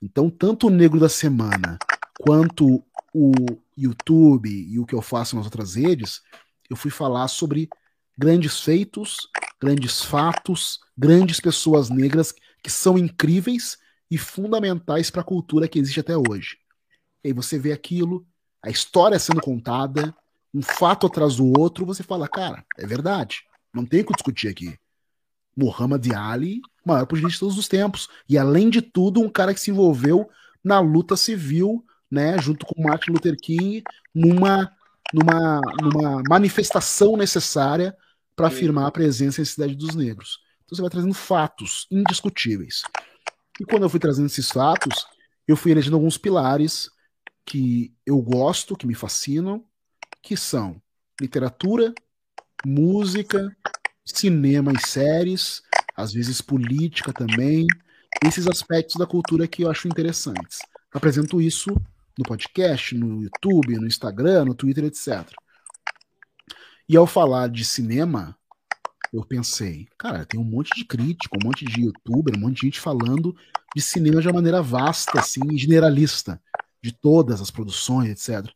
Então, tanto o Negro da Semana quanto o YouTube e o que eu faço nas outras redes, eu fui falar sobre grandes feitos, grandes fatos, grandes pessoas negras que são incríveis e fundamentais para a cultura que existe até hoje. E aí você vê aquilo, a história sendo contada, um fato atrás do outro, você fala, cara, é verdade, não tem o que discutir aqui. Muhammad Ali, maior pugilista de todos os tempos. E além de tudo, um cara que se envolveu na luta civil, né, junto com Martin Luther King, numa, numa, numa manifestação necessária para afirmar a presença e a necessidade dos negros. Então você vai trazendo fatos indiscutíveis. E quando eu fui trazendo esses fatos, eu fui elegendo alguns pilares que eu gosto, que me fascinam, que são literatura, música, cinema e séries, às vezes política também, esses aspectos da cultura que eu acho interessantes. apresento isso no podcast, no YouTube, no Instagram, no Twitter, etc. E ao falar de cinema, eu pensei, cara, tem um monte de crítico, um monte de youtuber, um monte de gente falando de cinema de uma maneira vasta, assim, generalista, de todas as produções, etc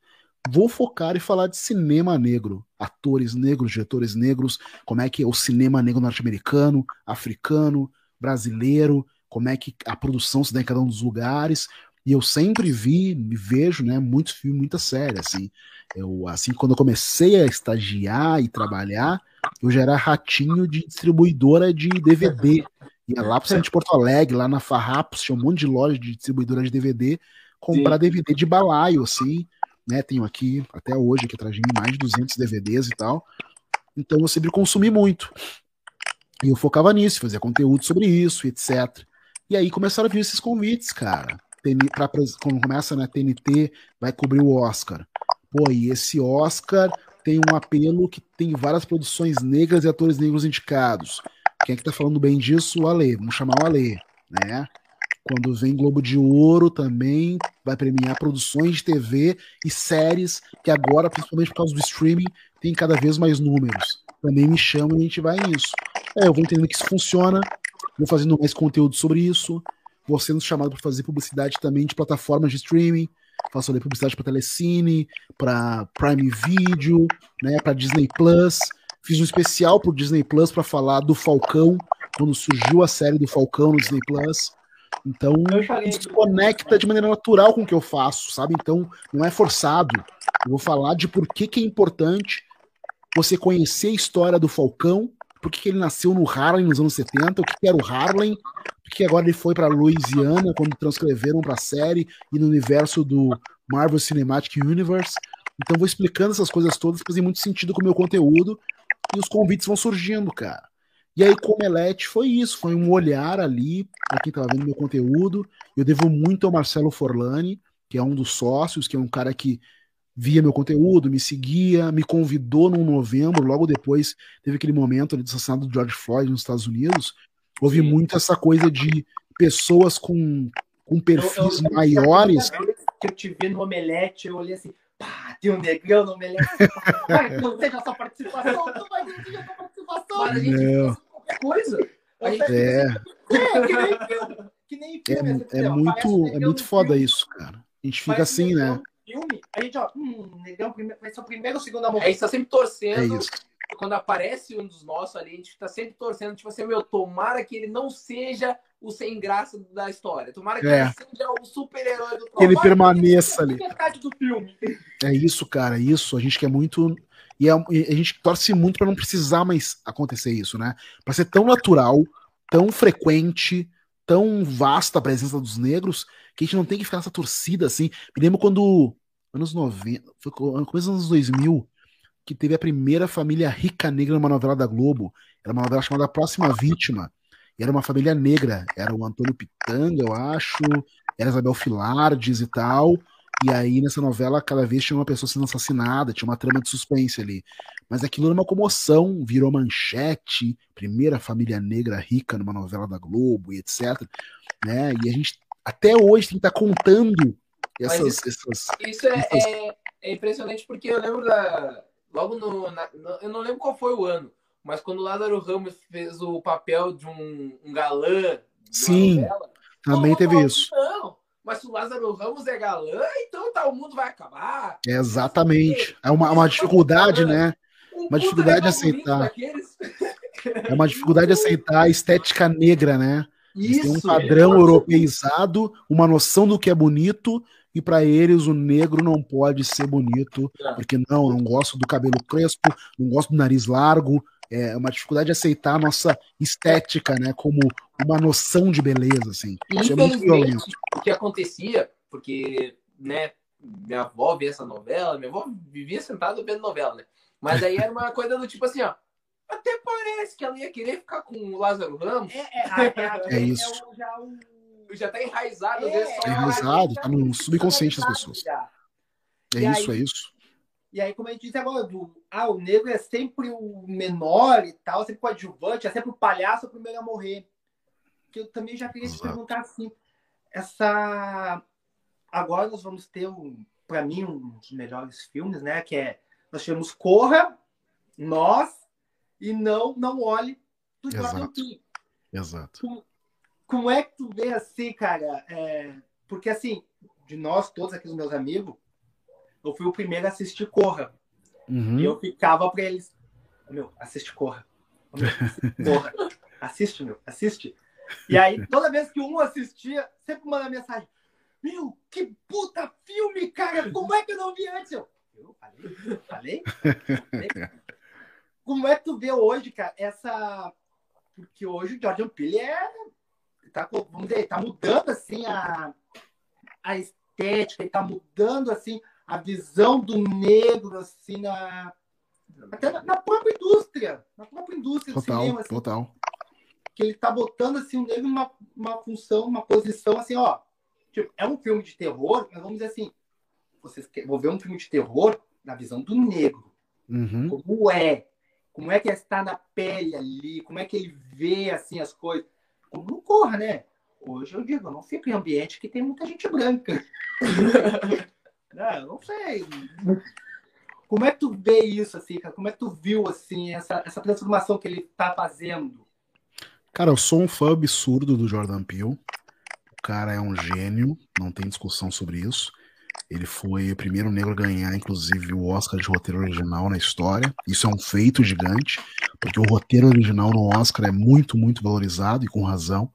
vou focar e falar de cinema negro, atores negros, diretores negros, como é que é o cinema negro norte-americano, africano, brasileiro, como é que a produção se dá em cada um dos lugares. E eu sempre vi, me vejo, né, muitos filmes, muita série, assim. Eu, assim, quando eu comecei a estagiar e trabalhar, eu já era ratinho de distribuidora de DVD. Ia lá pro centro de Porto Alegre, lá na Farrapos, tinha um monte de loja de distribuidora de DVD, comprar Sim. DVD de balaio, assim, né? Tenho aqui, até hoje, aqui atrás de mim, mais de 200 DVDs e tal. Então eu sempre consumi muito. E eu focava nisso, fazia conteúdo sobre isso, etc. E aí começaram a vir esses convites, cara. Pra, quando começa na né, TNT, vai cobrir o Oscar. Pô, e esse Oscar tem um apelo que tem várias produções negras e atores negros indicados. Quem é que tá falando bem disso? O Ale. Vamos chamar o Ale, né? Quando vem Globo de Ouro também vai premiar produções de TV e séries que agora, principalmente por causa do streaming, tem cada vez mais números. Também me chamam e a gente vai nisso. É, eu vou entendendo que isso funciona, vou fazendo mais conteúdo sobre isso, vou sendo chamado para fazer publicidade também de plataformas de streaming, faço ali publicidade para Telecine, para Prime Video, né, para Disney Plus. Fiz um especial pro Disney Plus para falar do Falcão, quando surgiu a série do Falcão no Disney Plus. Então, isso conecta de maneira natural com o que eu faço, sabe? Então, não é forçado. Eu vou falar de por que, que é importante você conhecer a história do Falcão, por que, que ele nasceu no Harlem nos anos 70, o que, que era o Harlem, que agora ele foi para Louisiana quando transcreveram para a série e no universo do Marvel Cinematic Universe. Então, vou explicando essas coisas todas, fazem muito sentido com o meu conteúdo e os convites vão surgindo, cara. E aí, com o Omelete, foi isso, foi um olhar ali para quem estava vendo meu conteúdo. Eu devo muito ao Marcelo Forlani, que é um dos sócios, que é um cara que via meu conteúdo, me seguia, me convidou num novembro, logo depois teve aquele momento ali do assassinato do George Floyd nos Estados Unidos. Houve Sim. muito essa coisa de pessoas com, com perfis eu, eu, maiores. Que eu te vi no Omelete, eu olhei assim, pá, tem um negrão no Omelete. Não seja sua participação, não vai ter sua participação. Mas a gente qualquer coisa. A gente é. é, que nem filme. Nem filme é, é muito, é muito foda filme. isso, cara. A gente fica assim, né? Filme, a gente, ó, hum, negão vai ser o primeiro ou segundo amor. A gente tá sempre torcendo. É isso quando aparece um dos nossos ali, a gente tá sempre torcendo, tipo assim, meu, tomara que ele não seja o sem graça da história. Tomara que é. ele seja o super-herói do Que ele permaneça ali. Do filme. É isso, cara, isso. A gente quer muito. E a, a gente torce muito para não precisar mais acontecer isso, né? Para ser tão natural, tão frequente, tão vasta a presença dos negros, que a gente não tem que ficar nessa torcida assim. Me lembro quando. Anos 90, foi começo dos anos 2000, que teve a primeira família rica negra numa novela da Globo. Era uma novela chamada Próxima Vítima. E era uma família negra. Era o Antônio Pitanga, eu acho, era Isabel Filardes e tal. E aí, nessa novela, cada vez tinha uma pessoa sendo assassinada, tinha uma trama de suspense ali. Mas aquilo era uma comoção, virou manchete, primeira família negra rica numa novela da Globo e etc. Né? E a gente até hoje tem que estar tá contando essas. Isso, essas, isso é, essas... É, é, impressionante porque eu lembro da, logo no, na, eu não lembro qual foi o ano, mas quando o Lázaro Ramos fez o papel de um, um galã. Sim, novela, também teve isso. Não, mas se o Lázaro Ramos é galã, então tá, o mundo vai acabar. exatamente. É uma, uma dificuldade, né? uma dificuldade de aceitar. É uma dificuldade de aceitar a estética negra, né? Isso, tem um padrão europeizado, uma noção do que é bonito, e para eles o negro não pode ser bonito, é. porque não, não gosto do cabelo crespo, não gosto do nariz largo, é uma dificuldade de aceitar a nossa estética, né, como uma noção de beleza, assim. Isso é muito violento. O que acontecia, porque, né, minha avó via essa novela, minha avó vivia sentada vendo novela, né? Mas aí era uma coisa do tipo assim, ó, até parece que ela ia querer ficar com o Lázaro Ramos. É, é, é, é isso. É já o já tá enraizado. É, é enraizado, tá no subconsciente das pessoas. É e isso, aí, é isso. E aí, como a gente disse agora, do, ah, o negro é sempre o menor e tal, sempre o adjuvante, é sempre o palhaço o primeiro a morrer. Que eu também já queria Exato. te perguntar assim, essa... Agora nós vamos ter, um, para mim, um dos melhores filmes, né? Que é, nós tivemos Corra, Nós e Não, Não Olhe, do Jordan Peele. Exato. Como é que tu vê assim, cara? É, porque assim, de nós todos aqui, os meus amigos, eu fui o primeiro a assistir Corra. Uhum. E eu ficava para eles, meu, assiste Corra. Meu, assiste Corra. assiste, meu, assiste. E aí, toda vez que um assistia, sempre manda mensagem. Meu, que puta filme, cara! Como é que eu não vi antes? Eu, eu falei, falei, falei. Como é que tu vê hoje, cara, essa. Porque hoje o Jordan Peele é. Tá, vamos dizer, tá mudando assim a, a estética, ele tá mudando assim a visão do negro assim na, até na, na própria indústria, na própria indústria total, do cinema. Assim, total. Que ele tá botando assim o negro numa uma função, uma posição assim, ó. Tipo, é um filme de terror, mas vamos dizer assim, vocês querem, vou ver um filme de terror na visão do negro. Uhum. Como é? Como é que ele está na pele ali? Como é que ele vê assim as coisas? Como não corra, né? Hoje eu digo, eu não fico em ambiente que tem muita gente branca. não, eu não sei. Como é que tu vê isso, assim, cara? Como é que tu viu, assim, essa, essa transformação que ele está fazendo? Cara, eu sou um fã absurdo do Jordan Peele. O cara é um gênio, não tem discussão sobre isso. Ele foi o primeiro negro a ganhar, inclusive, o Oscar de roteiro original na história. Isso é um feito gigante, porque o roteiro original no Oscar é muito, muito valorizado e com razão.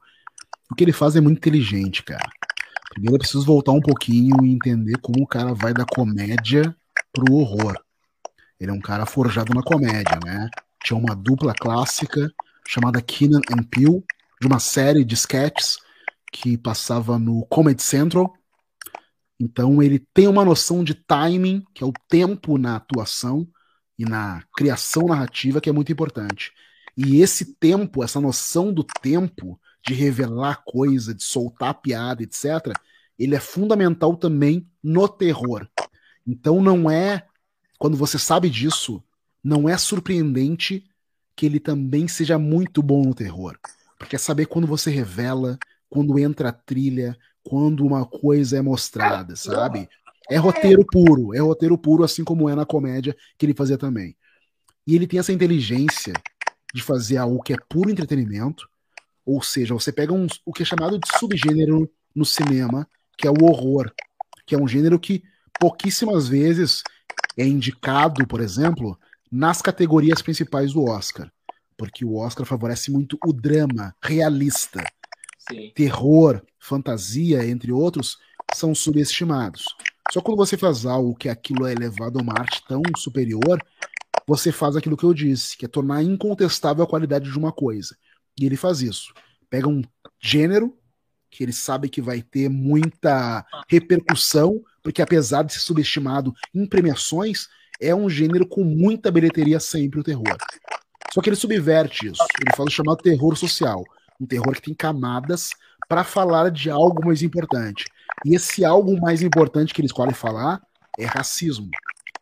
O que ele faz é muito inteligente, cara. Primeiro eu preciso voltar um pouquinho e entender como o cara vai da comédia pro horror. Ele é um cara forjado na comédia, né? Tinha uma dupla clássica chamada Keenan and Peele, de uma série de sketches que passava no Comedy Central. Então ele tem uma noção de timing, que é o tempo na atuação e na criação narrativa, que é muito importante. E esse tempo, essa noção do tempo, de revelar coisa, de soltar piada, etc., ele é fundamental também no terror. Então não é, quando você sabe disso, não é surpreendente que ele também seja muito bom no terror. Porque é saber quando você revela, quando entra a trilha, quando uma coisa é mostrada, sabe? É roteiro puro, é roteiro puro, assim como é na comédia que ele fazia também. E ele tem essa inteligência de fazer algo que é puro entretenimento, ou seja, você pega um, o que é chamado de subgênero no cinema, que é o horror, que é um gênero que pouquíssimas vezes é indicado, por exemplo, nas categorias principais do Oscar, porque o Oscar favorece muito o drama realista. Terror, fantasia, entre outros, são subestimados. Só quando você faz algo que aquilo é elevado a uma arte tão superior, você faz aquilo que eu disse, que é tornar incontestável a qualidade de uma coisa. E ele faz isso. Pega um gênero que ele sabe que vai ter muita repercussão, porque apesar de ser subestimado em premiações, é um gênero com muita bilheteria sempre o terror. Só que ele subverte isso. Ele faz o chamado terror social, um terror que tem camadas para falar de algo mais importante. E esse algo mais importante que ele escolhe falar é racismo.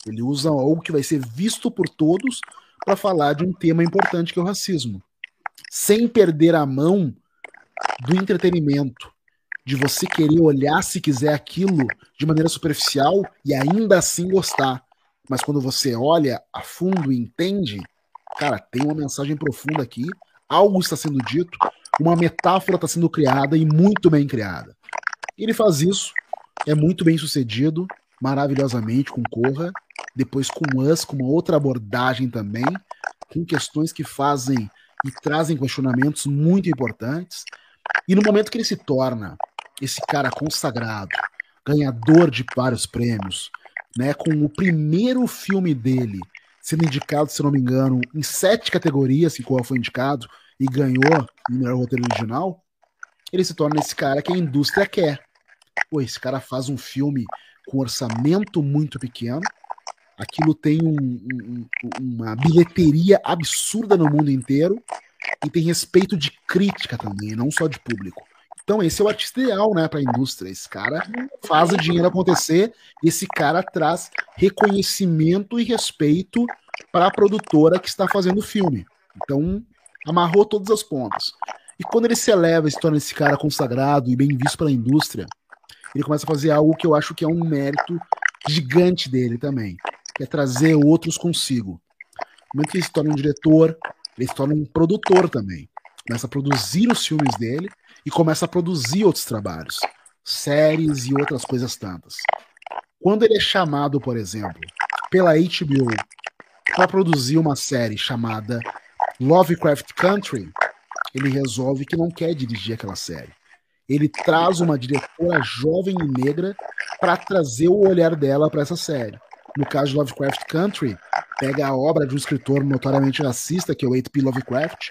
Ele usa algo que vai ser visto por todos para falar de um tema importante que é o racismo, sem perder a mão do entretenimento, de você querer olhar se quiser aquilo de maneira superficial e ainda assim gostar. Mas quando você olha a fundo e entende, cara, tem uma mensagem profunda aqui, algo está sendo dito, uma metáfora está sendo criada e muito bem criada. Ele faz isso, é muito bem sucedido, maravilhosamente com Corra, depois com Us, com uma outra abordagem também, com questões que fazem e trazem questionamentos muito importantes. E no momento que ele se torna esse cara consagrado, ganhador de vários prêmios, né, com o primeiro filme dele sendo indicado, se não me engano, em sete categorias, que qual foi indicado, e ganhou o melhor roteiro original, ele se torna esse cara que a indústria quer. Pô, esse cara faz um filme com orçamento muito pequeno, aquilo tem um, um, uma bilheteria absurda no mundo inteiro, e tem respeito de crítica também, não só de público. Então, esse é o artista ideal, né, para a indústria. Esse cara faz o dinheiro acontecer, esse cara traz reconhecimento e respeito para a produtora que está fazendo o filme. Então, amarrou todas as pontas. E quando ele se eleva e se torna esse cara consagrado e bem visto pela indústria, ele começa a fazer algo que eu acho que é um mérito gigante dele também, que é trazer outros consigo. No momento que ele se torna um diretor, ele se torna um produtor também. Começa a produzir os filmes dele e começa a produzir outros trabalhos, séries e outras coisas tantas. Quando ele é chamado, por exemplo, pela HBO para produzir uma série chamada Lovecraft Country, ele resolve que não quer dirigir aquela série. Ele traz uma diretora jovem e negra para trazer o olhar dela para essa série. No caso de Lovecraft Country, pega a obra de um escritor notoriamente racista, que é o H.P. Lovecraft,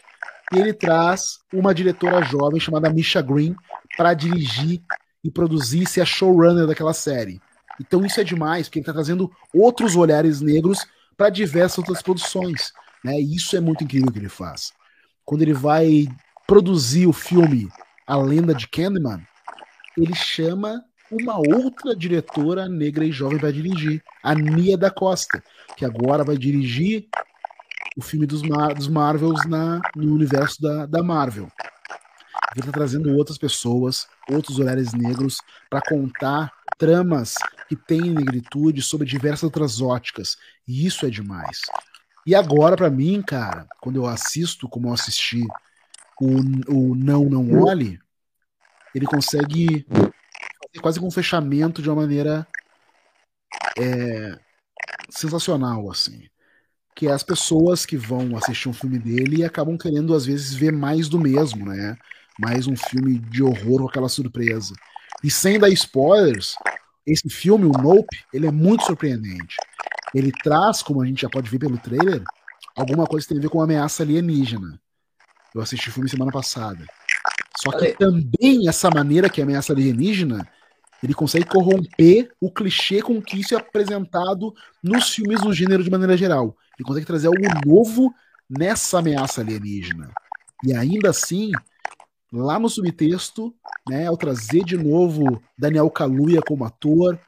e ele traz uma diretora jovem chamada Misha Green para dirigir e produzir e ser a showrunner daquela série. Então isso é demais, porque ele está trazendo outros olhares negros para diversas outras produções. Né? E isso é muito incrível que ele faz. Quando ele vai produzir o filme A Lenda de Candyman, ele chama uma outra diretora negra e jovem para dirigir, a Nia da Costa, que agora vai dirigir o filme dos, Mar dos Marvels na, no universo da, da Marvel. Ele está trazendo outras pessoas, outros olhares negros, para contar tramas que têm negritude sobre diversas outras óticas. E isso é demais. E agora, para mim, cara, quando eu assisto, como eu assisti o, o Não Não Olhe, ele consegue fazer quase com um fechamento de uma maneira é, sensacional, assim. Que é as pessoas que vão assistir um filme dele e acabam querendo, às vezes, ver mais do mesmo, né? Mais um filme de horror com aquela surpresa. E sem dar spoilers, esse filme, o Nope, ele é muito surpreendente. Ele traz, como a gente já pode ver pelo trailer, alguma coisa que tem a ver com ameaça alienígena. Eu assisti o filme semana passada. Só que também essa maneira que é ameaça alienígena, ele consegue corromper o clichê com que isso é apresentado nos filmes do gênero de maneira geral. Ele consegue trazer algo novo nessa ameaça alienígena. E ainda assim, lá no subtexto, né, ao trazer de novo Daniel Kaluuya como ator,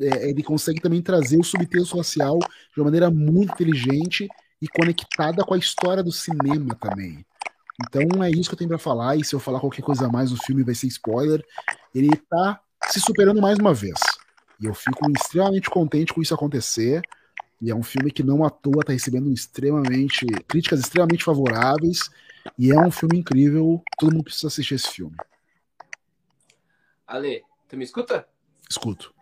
é, ele consegue também trazer o subtexto racial de uma maneira muito inteligente e conectada com a história do cinema também. Então é isso que eu tenho para falar, e se eu falar qualquer coisa a mais do filme vai ser spoiler. Ele tá se superando mais uma vez. E eu fico extremamente contente com isso acontecer. E é um filme que não à toa tá recebendo extremamente críticas extremamente favoráveis. E é um filme incrível. Todo mundo precisa assistir esse filme. Ale, tu me escuta? Escuto.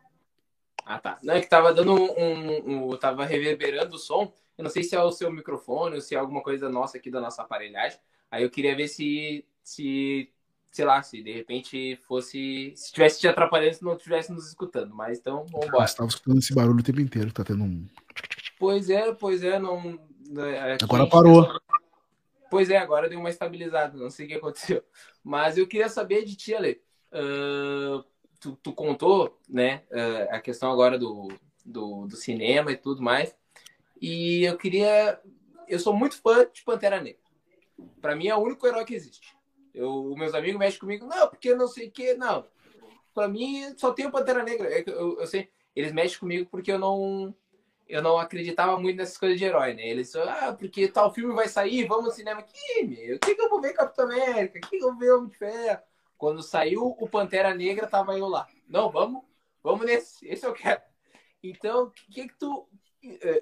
Ah, tá. Não, é que tava dando um, um, um, tava reverberando o som. Eu não sei se é o seu microfone ou se é alguma coisa nossa aqui da nossa aparelhagem. Aí eu queria ver se, se sei lá, se de repente fosse. Se tivesse te atrapalhando, se não estivesse nos escutando. Mas então, vamos embora. Estava escutando esse barulho o tempo inteiro, tá tendo um. Pois é, pois é, não. Né, aqui, agora parou. Pois é, agora deu uma estabilizada, não sei o que aconteceu. Mas eu queria saber de ti, Ale. Uh, tu, tu, contou, né, uh, a questão agora do, do, do, cinema e tudo mais. E eu queria. Eu sou muito fã de Pantera Negra. Para mim é o único herói que existe. Eu, meus amigos mexem comigo, não, porque não sei o que, não. Para mim só tem o Pantera Negra. Eu, é eu, eu, sei, eles mexem comigo porque eu não eu não acreditava muito nessas coisas de herói, né? Eles ah, porque tal filme vai sair, vamos ao cinema. Que, meu, o que, que eu vou ver Capitão América? O que, que eu vou ver Homem de Ferro? Quando saiu o Pantera Negra, tava eu lá. Não, vamos, vamos nesse, esse eu quero. Então, o que, que tu.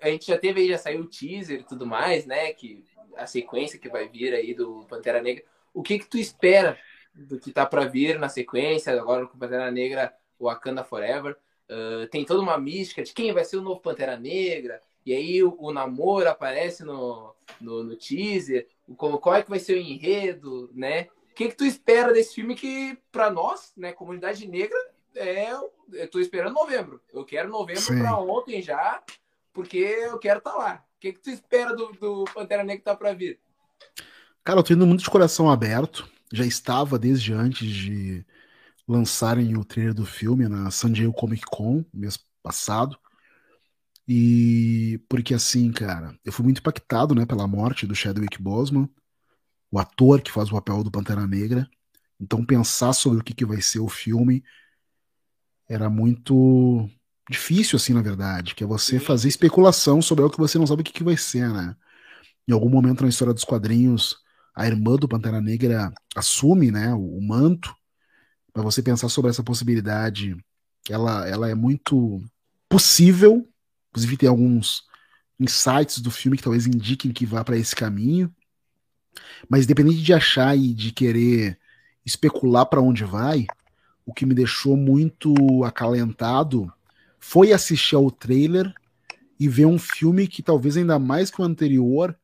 A gente já teve aí, já saiu o teaser e tudo mais, né? Que a sequência que vai vir aí do Pantera Negra. O que que tu espera do que tá para vir na sequência, agora com Pantera Negra, o Wakanda Forever? Uh, tem toda uma mística de quem vai ser o novo Pantera Negra, e aí o, o namoro aparece no, no, no teaser, o, qual é que vai ser o enredo, né? O que, que tu espera desse filme que, para nós, né, comunidade negra, é, eu tô esperando novembro. Eu quero novembro para ontem já, porque eu quero estar tá lá. O que, que tu espera do, do Pantera Negra que tá para vir? Cara, eu tô indo muito de coração aberto. Já estava desde antes de lançarem o trailer do filme na San Diego Comic Con, mês passado. E porque assim, cara, eu fui muito impactado, né, pela morte do Chadwick Boseman, o ator que faz o papel do Pantera Negra. Então pensar sobre o que, que vai ser o filme era muito difícil, assim, na verdade, que é você fazer especulação sobre algo que você não sabe o que, que vai ser, né? Em algum momento na história dos quadrinhos, a irmã do Pantera Negra assume né, o, o manto, para você pensar sobre essa possibilidade, ela, ela é muito possível, inclusive tem alguns insights do filme que talvez indiquem que vá para esse caminho, mas independente de achar e de querer especular para onde vai, o que me deixou muito acalentado foi assistir ao trailer e ver um filme que talvez ainda mais que o anterior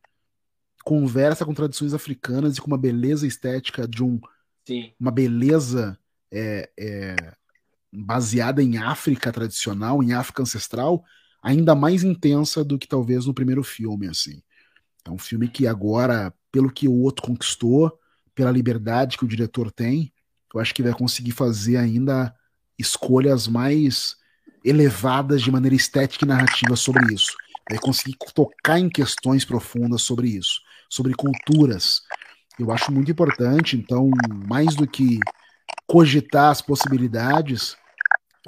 conversa com tradições africanas e com uma beleza estética de um Sim. uma beleza é, é, baseada em África tradicional, em África ancestral, ainda mais intensa do que talvez no primeiro filme, assim. É um filme que agora, pelo que o outro conquistou, pela liberdade que o diretor tem, eu acho que vai conseguir fazer ainda escolhas mais elevadas de maneira estética e narrativa sobre isso. Vai conseguir tocar em questões profundas sobre isso, sobre culturas. Eu acho muito importante, então, mais do que cogitar as possibilidades,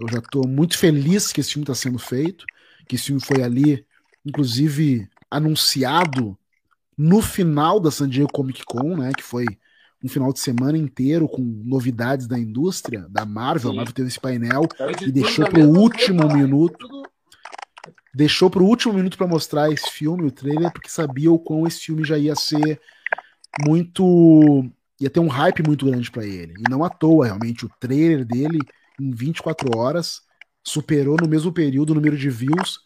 eu já estou muito feliz que esse filme está sendo feito, que esse filme foi ali, inclusive, anunciado no final da San Diego Comic Con, né, que foi um final de semana inteiro com novidades da indústria, da Marvel. Sim. A Marvel teve esse painel e deixou para o último minuto. Deixou para o último minuto para mostrar esse filme, o trailer, porque sabia o quão esse filme já ia ser muito. ia ter um hype muito grande para ele. E não à toa, realmente, o trailer dele, em 24 horas, superou no mesmo período o número de views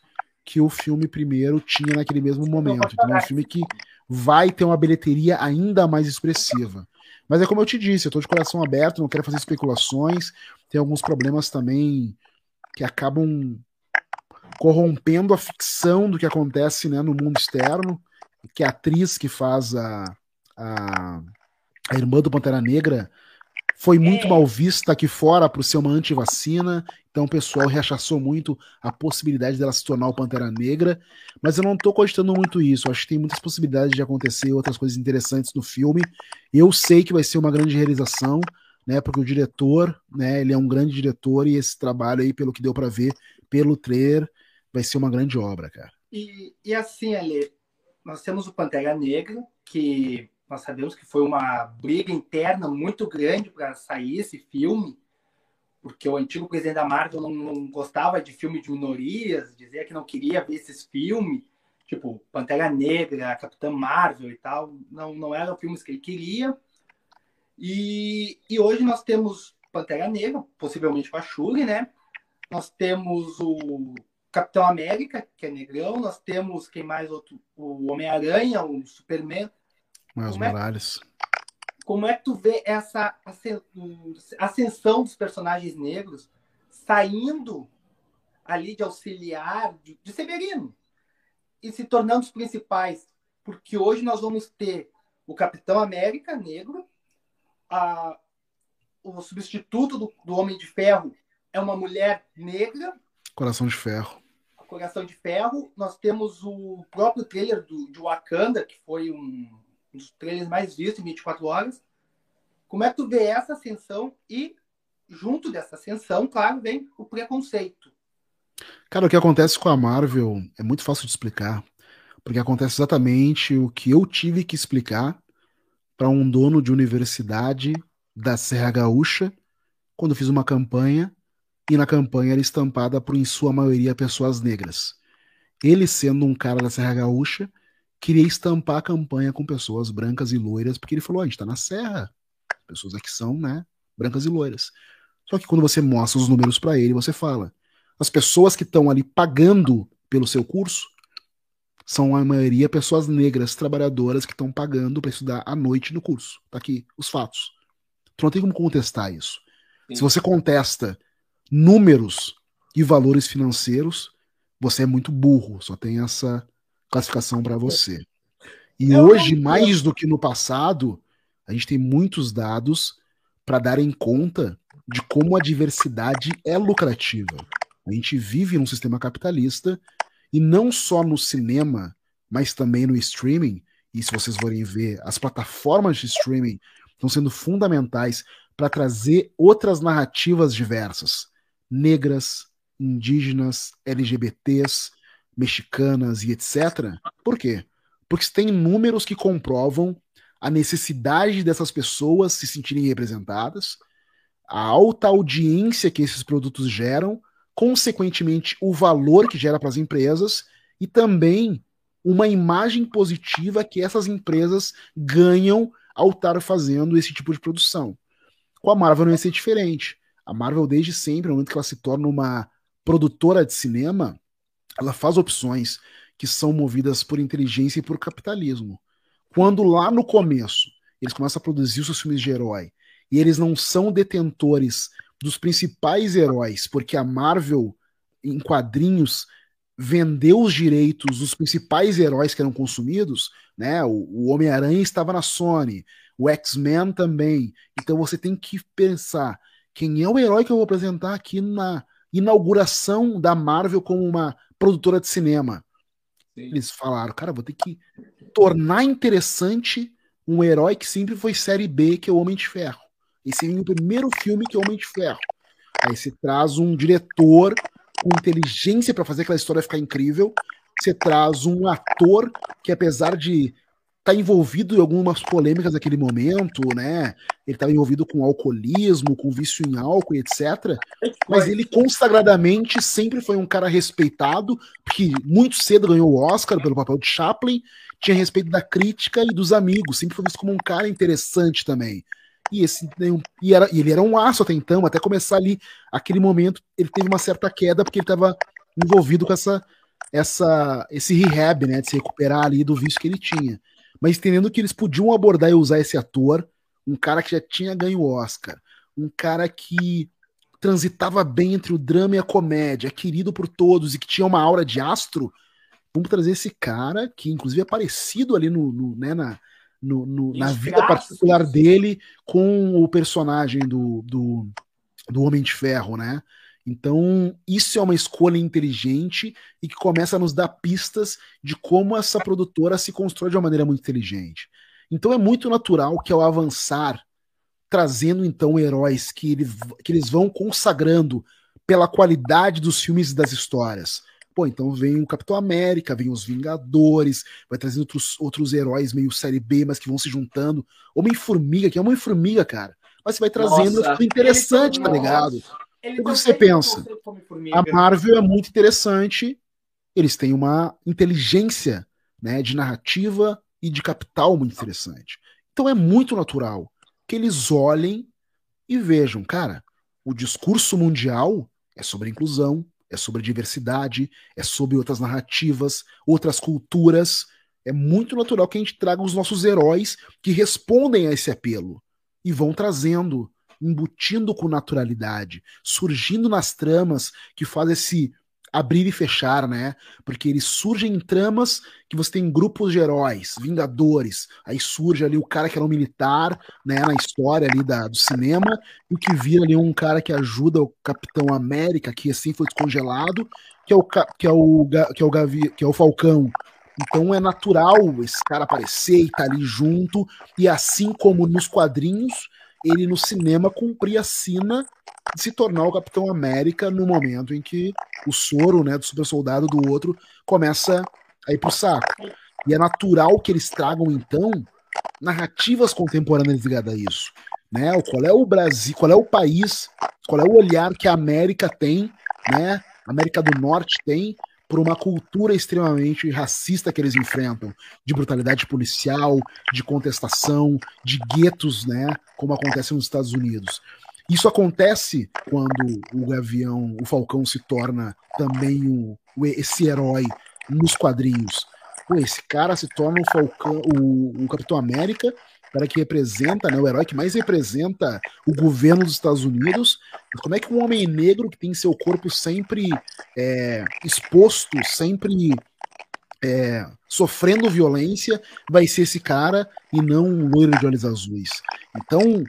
que o filme primeiro tinha naquele mesmo momento. Então é um filme que vai ter uma bilheteria ainda mais expressiva. Mas é como eu te disse, eu estou de coração aberto, não quero fazer especulações. Tem alguns problemas também que acabam corrompendo a ficção do que acontece né, no mundo externo. Que a atriz que faz a, a, a irmã do Pantera Negra foi muito é. mal vista aqui fora por ser uma antivacina, então o pessoal rechaçou muito a possibilidade dela se tornar o Pantera Negra, mas eu não tô cogitando muito isso, acho que tem muitas possibilidades de acontecer outras coisas interessantes no filme. Eu sei que vai ser uma grande realização, né, porque o diretor, né, ele é um grande diretor e esse trabalho aí, pelo que deu para ver, pelo trailer, vai ser uma grande obra, cara. E, e assim, Ale, nós temos o Pantera Negra, que nós sabemos que foi uma briga interna muito grande para sair esse filme, porque o antigo presidente da Marvel não, não, gostava de filme de minorias, dizia que não queria ver esses filmes, tipo Pantera Negra, Capitã Marvel e tal, não, não eram filmes que ele queria. E, e hoje nós temos Pantera Negra, possivelmente com a Shuri, né? Nós temos o Capitão América, que é negrão, nós temos quem mais outro, o Homem-Aranha, o Superman, Miles Morales. É, como é que tu vê essa ascensão dos personagens negros saindo ali de auxiliar de, de Severino e se tornando os principais? Porque hoje nós vamos ter o Capitão América negro, a, o substituto do, do Homem de Ferro é uma mulher negra. Coração de Ferro. Coração de Ferro. Nós temos o próprio trailer do, de Wakanda, que foi um, um dos trailers mais vistos em 24 horas. Como é que tu vê essa ascensão e, junto dessa ascensão, claro, vem o preconceito. Cara, o que acontece com a Marvel é muito fácil de explicar, porque acontece exatamente o que eu tive que explicar para um dono de universidade da Serra Gaúcha quando fiz uma campanha e na campanha era estampada por, em sua maioria, pessoas negras. Ele, sendo um cara da Serra Gaúcha, queria estampar a campanha com pessoas brancas e loiras, porque ele falou: oh, a gente tá na serra. Pessoas aqui são, né, brancas e loiras. Só que quando você mostra os números para ele, você fala: as pessoas que estão ali pagando pelo seu curso são a maioria pessoas negras, trabalhadoras que estão pagando para estudar à noite no curso. Tá aqui os fatos. Tu não tem como contestar isso. Sim. Se você contesta números e valores financeiros, você é muito burro. Só tem essa classificação para você. E eu hoje, não... mais do que no passado, a gente tem muitos dados para darem conta de como a diversidade é lucrativa. A gente vive num sistema capitalista e não só no cinema, mas também no streaming. E se vocês forem ver, as plataformas de streaming estão sendo fundamentais para trazer outras narrativas diversas, negras, indígenas, LGBTs, mexicanas e etc. Por quê? Porque tem números que comprovam a necessidade dessas pessoas se sentirem representadas, a alta audiência que esses produtos geram, consequentemente o valor que gera para as empresas e também uma imagem positiva que essas empresas ganham ao estar fazendo esse tipo de produção. Com a Marvel não ia ser diferente. A Marvel, desde sempre, no momento que ela se torna uma produtora de cinema, ela faz opções que são movidas por inteligência e por capitalismo. Quando lá no começo eles começam a produzir os seus filmes de herói e eles não são detentores dos principais heróis, porque a Marvel em quadrinhos vendeu os direitos dos principais heróis que eram consumidos, né? O, o Homem-Aranha estava na Sony, o X-Men também. Então você tem que pensar quem é o herói que eu vou apresentar aqui na inauguração da Marvel como uma produtora de cinema. Sim. Eles falaram, cara, vou ter que tornar interessante um herói que sempre foi série B, que é o Homem de Ferro. Esse é o primeiro filme que é o Homem de Ferro. Aí você traz um diretor com inteligência para fazer aquela história ficar incrível. Você traz um ator que, apesar de tá envolvido em algumas polêmicas naquele momento, né? Ele estava envolvido com alcoolismo, com vício em álcool, etc. Mas ele consagradamente sempre foi um cara respeitado, porque muito cedo ganhou o Oscar pelo papel de Chaplin, tinha respeito da crítica e dos amigos, sempre foi visto como um cara interessante também. E, esse, e, era, e ele era um aço até então, até começar ali, aquele momento, ele teve uma certa queda porque ele estava envolvido com essa, essa, esse rehab, né, de se recuperar ali do vício que ele tinha. Mas entendendo que eles podiam abordar e usar esse ator, um cara que já tinha ganho o Oscar, um cara que transitava bem entre o drama e a comédia, querido por todos e que tinha uma aura de astro, vamos trazer esse cara, que inclusive é parecido ali no, no né, na, no, no, na vida particular dele com o personagem do, do, do Homem de Ferro, né? Então, isso é uma escolha inteligente e que começa a nos dar pistas de como essa produtora se constrói de uma maneira muito inteligente. Então, é muito natural que ao avançar, trazendo então heróis que, ele, que eles vão consagrando pela qualidade dos filmes e das histórias, Pô, então vem o Capitão América, vem os Vingadores, vai trazendo outros, outros heróis meio série B, mas que vão se juntando. Homem-Formiga, que é Homem-Formiga, cara. Mas você vai trazendo tudo interessante, tá ligado? O que você pensa? A Marvel é muito interessante, eles têm uma inteligência né, de narrativa e de capital muito interessante. Então é muito natural que eles olhem e vejam, cara, o discurso mundial é sobre inclusão, é sobre diversidade, é sobre outras narrativas, outras culturas. É muito natural que a gente traga os nossos heróis que respondem a esse apelo e vão trazendo, embutindo com naturalidade, surgindo nas tramas que faz esse abrir e fechar, né? Porque eles surgem em tramas que você tem grupos de heróis, vingadores, aí surge ali o cara que era um militar, né, na história ali da, do cinema, e que vira ali um cara que ajuda o Capitão América, que assim foi descongelado, que é o que é o que é o Gavi, que é o Falcão. Então é natural esse cara aparecer e estar tá ali junto, e assim como nos quadrinhos, ele no cinema cumpria a sina de se tornar o Capitão América no momento em que o soro né, do super soldado do outro começa a ir pro saco. E é natural que eles tragam, então, narrativas contemporâneas ligadas a isso. Né? Qual é o Brasil, qual é o país, qual é o olhar que a América tem, né? A América do Norte tem por uma cultura extremamente racista que eles enfrentam, de brutalidade policial, de contestação, de guetos, né, como acontece nos Estados Unidos. Isso acontece quando o Gavião, o Falcão se torna também o, esse herói nos quadrinhos. Pô, esse cara se torna o Falcão, o, o Capitão América, cara que representa, né, o herói que mais representa o governo dos Estados Unidos. Como é que um homem negro que tem seu corpo sempre é, exposto, sempre é, sofrendo violência, vai ser esse cara e não um loiro de olhos azuis? Então,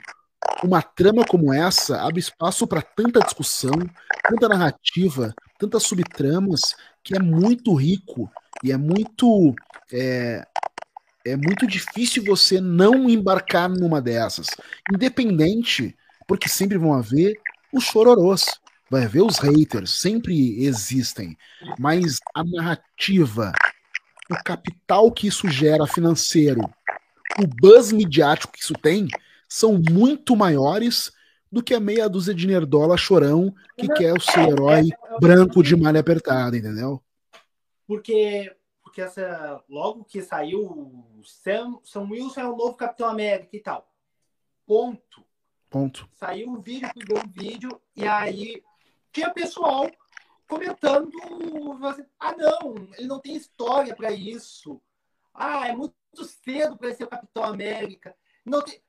uma trama como essa abre espaço para tanta discussão, tanta narrativa, tantas subtramas, que é muito rico e é muito é, é muito difícil você não embarcar numa dessas. Independente, porque sempre vão haver os chororôs, vai haver os haters, sempre existem. Mas a narrativa, o capital que isso gera financeiro, o buzz midiático que isso tem, são muito maiores do que a meia dúzia de nerdola chorão que quer o seu herói branco de malha apertada, entendeu? Porque porque essa, logo que saiu Sam, Sam Wilson é o novo Capitão América e tal. Ponto. Ponto. Saiu um vídeo, pegou um vídeo, e aí tinha pessoal comentando assim, ah não, ele não tem história para isso. Ah, é muito cedo para ser o Capitão América. Não tem...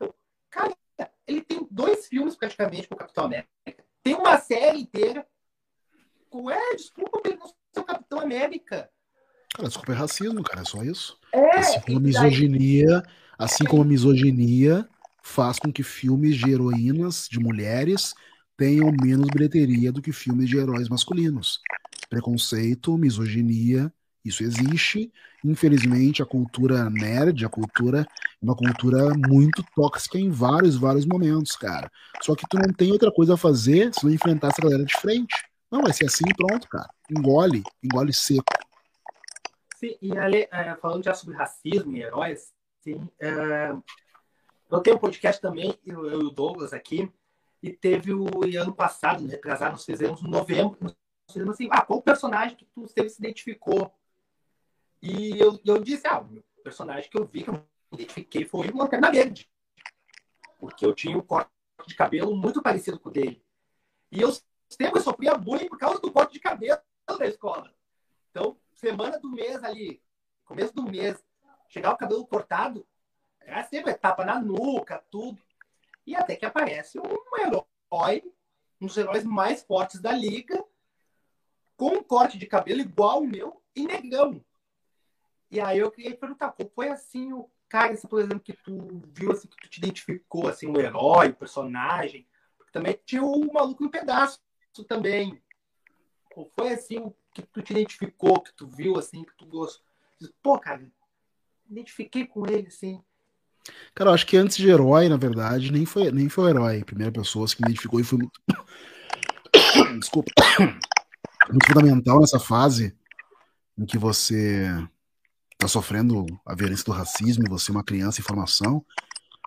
Cara, ele tem dois filmes praticamente com o Capitão América. Tem uma série inteira com. É, desculpa ele não ser o Capitão América. Cara, desculpa, é racismo, cara, é só isso. É, assim como a misoginia, assim como a misoginia faz com que filmes de heroínas, de mulheres, tenham menos bilheteria do que filmes de heróis masculinos. Preconceito, misoginia, isso existe. Infelizmente, a cultura nerd, a cultura é uma cultura muito tóxica em vários, vários momentos, cara. Só que tu não tem outra coisa a fazer se não enfrentar essa galera de frente. Não, vai ser assim e pronto, cara. Engole, engole seco. Sim, e é, falando já sobre racismo e heróis, sim, é, eu tenho um podcast também, eu, eu e o Douglas aqui, e teve o ano passado, né, retrasado, nós fizemos em novembro, nós fizemos assim, ah, qual personagem que tu se identificou? E eu, eu disse, ah, o personagem que eu vi, que eu me identifiquei, foi o Lanterna Verde. Porque eu tinha um corte de cabelo muito parecido com o dele. E eu sempre sofria bullying por causa do corte de cabelo da escola. Então, semana do mês ali, começo do mês, chegar o cabelo cortado, era sempre etapa na nuca, tudo. E até que aparece um herói, um dos heróis mais fortes da liga, com um corte de cabelo igual ao meu e negrão. E aí eu queria perguntar, qual foi assim o cara, assim, por exemplo, que tu viu, assim, que tu te identificou, assim, o herói, o personagem? Porque também tinha o Maluco no Pedaço também. Qual foi, assim, que tu te identificou, que tu viu, assim, que tu gostou? Pô, cara, identifiquei com ele, assim. Cara, eu acho que antes de herói, na verdade, nem foi, nem foi herói. Primeira pessoa que me identificou e foi muito. Desculpa. Muito fundamental nessa fase em que você está sofrendo a violência do racismo, você é uma criança em formação,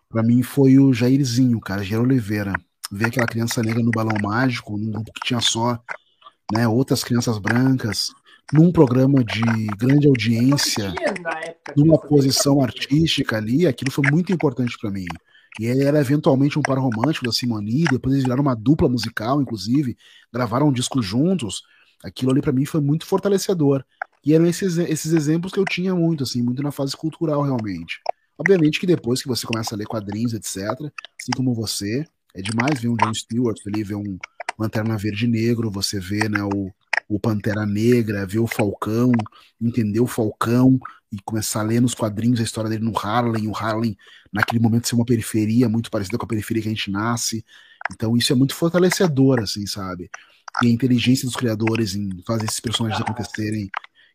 para mim foi o Jairzinho, cara, Jair Oliveira. Ver aquela criança negra no balão mágico, num grupo que tinha só né, outras crianças brancas, num programa de grande audiência, numa posição artística ali, aquilo foi muito importante para mim. E ele era eventualmente um par romântico da Simone, depois eles viraram uma dupla musical, inclusive, gravaram um disco juntos. Aquilo ali para mim foi muito fortalecedor. E eram esses, esses exemplos que eu tinha muito, assim, muito na fase cultural, realmente. Obviamente que depois que você começa a ler quadrinhos, etc., assim como você, é demais ver um John Stewart ali, ver um Lanterna Verde Negro, você vê, né, o, o Pantera Negra, ver o Falcão, entender o Falcão e começar a ler nos quadrinhos a história dele no Harlem, o Harlem naquele momento ser uma periferia muito parecida com a periferia que a gente nasce. Então isso é muito fortalecedor, assim, sabe? E a inteligência dos criadores em fazer esses personagens acontecerem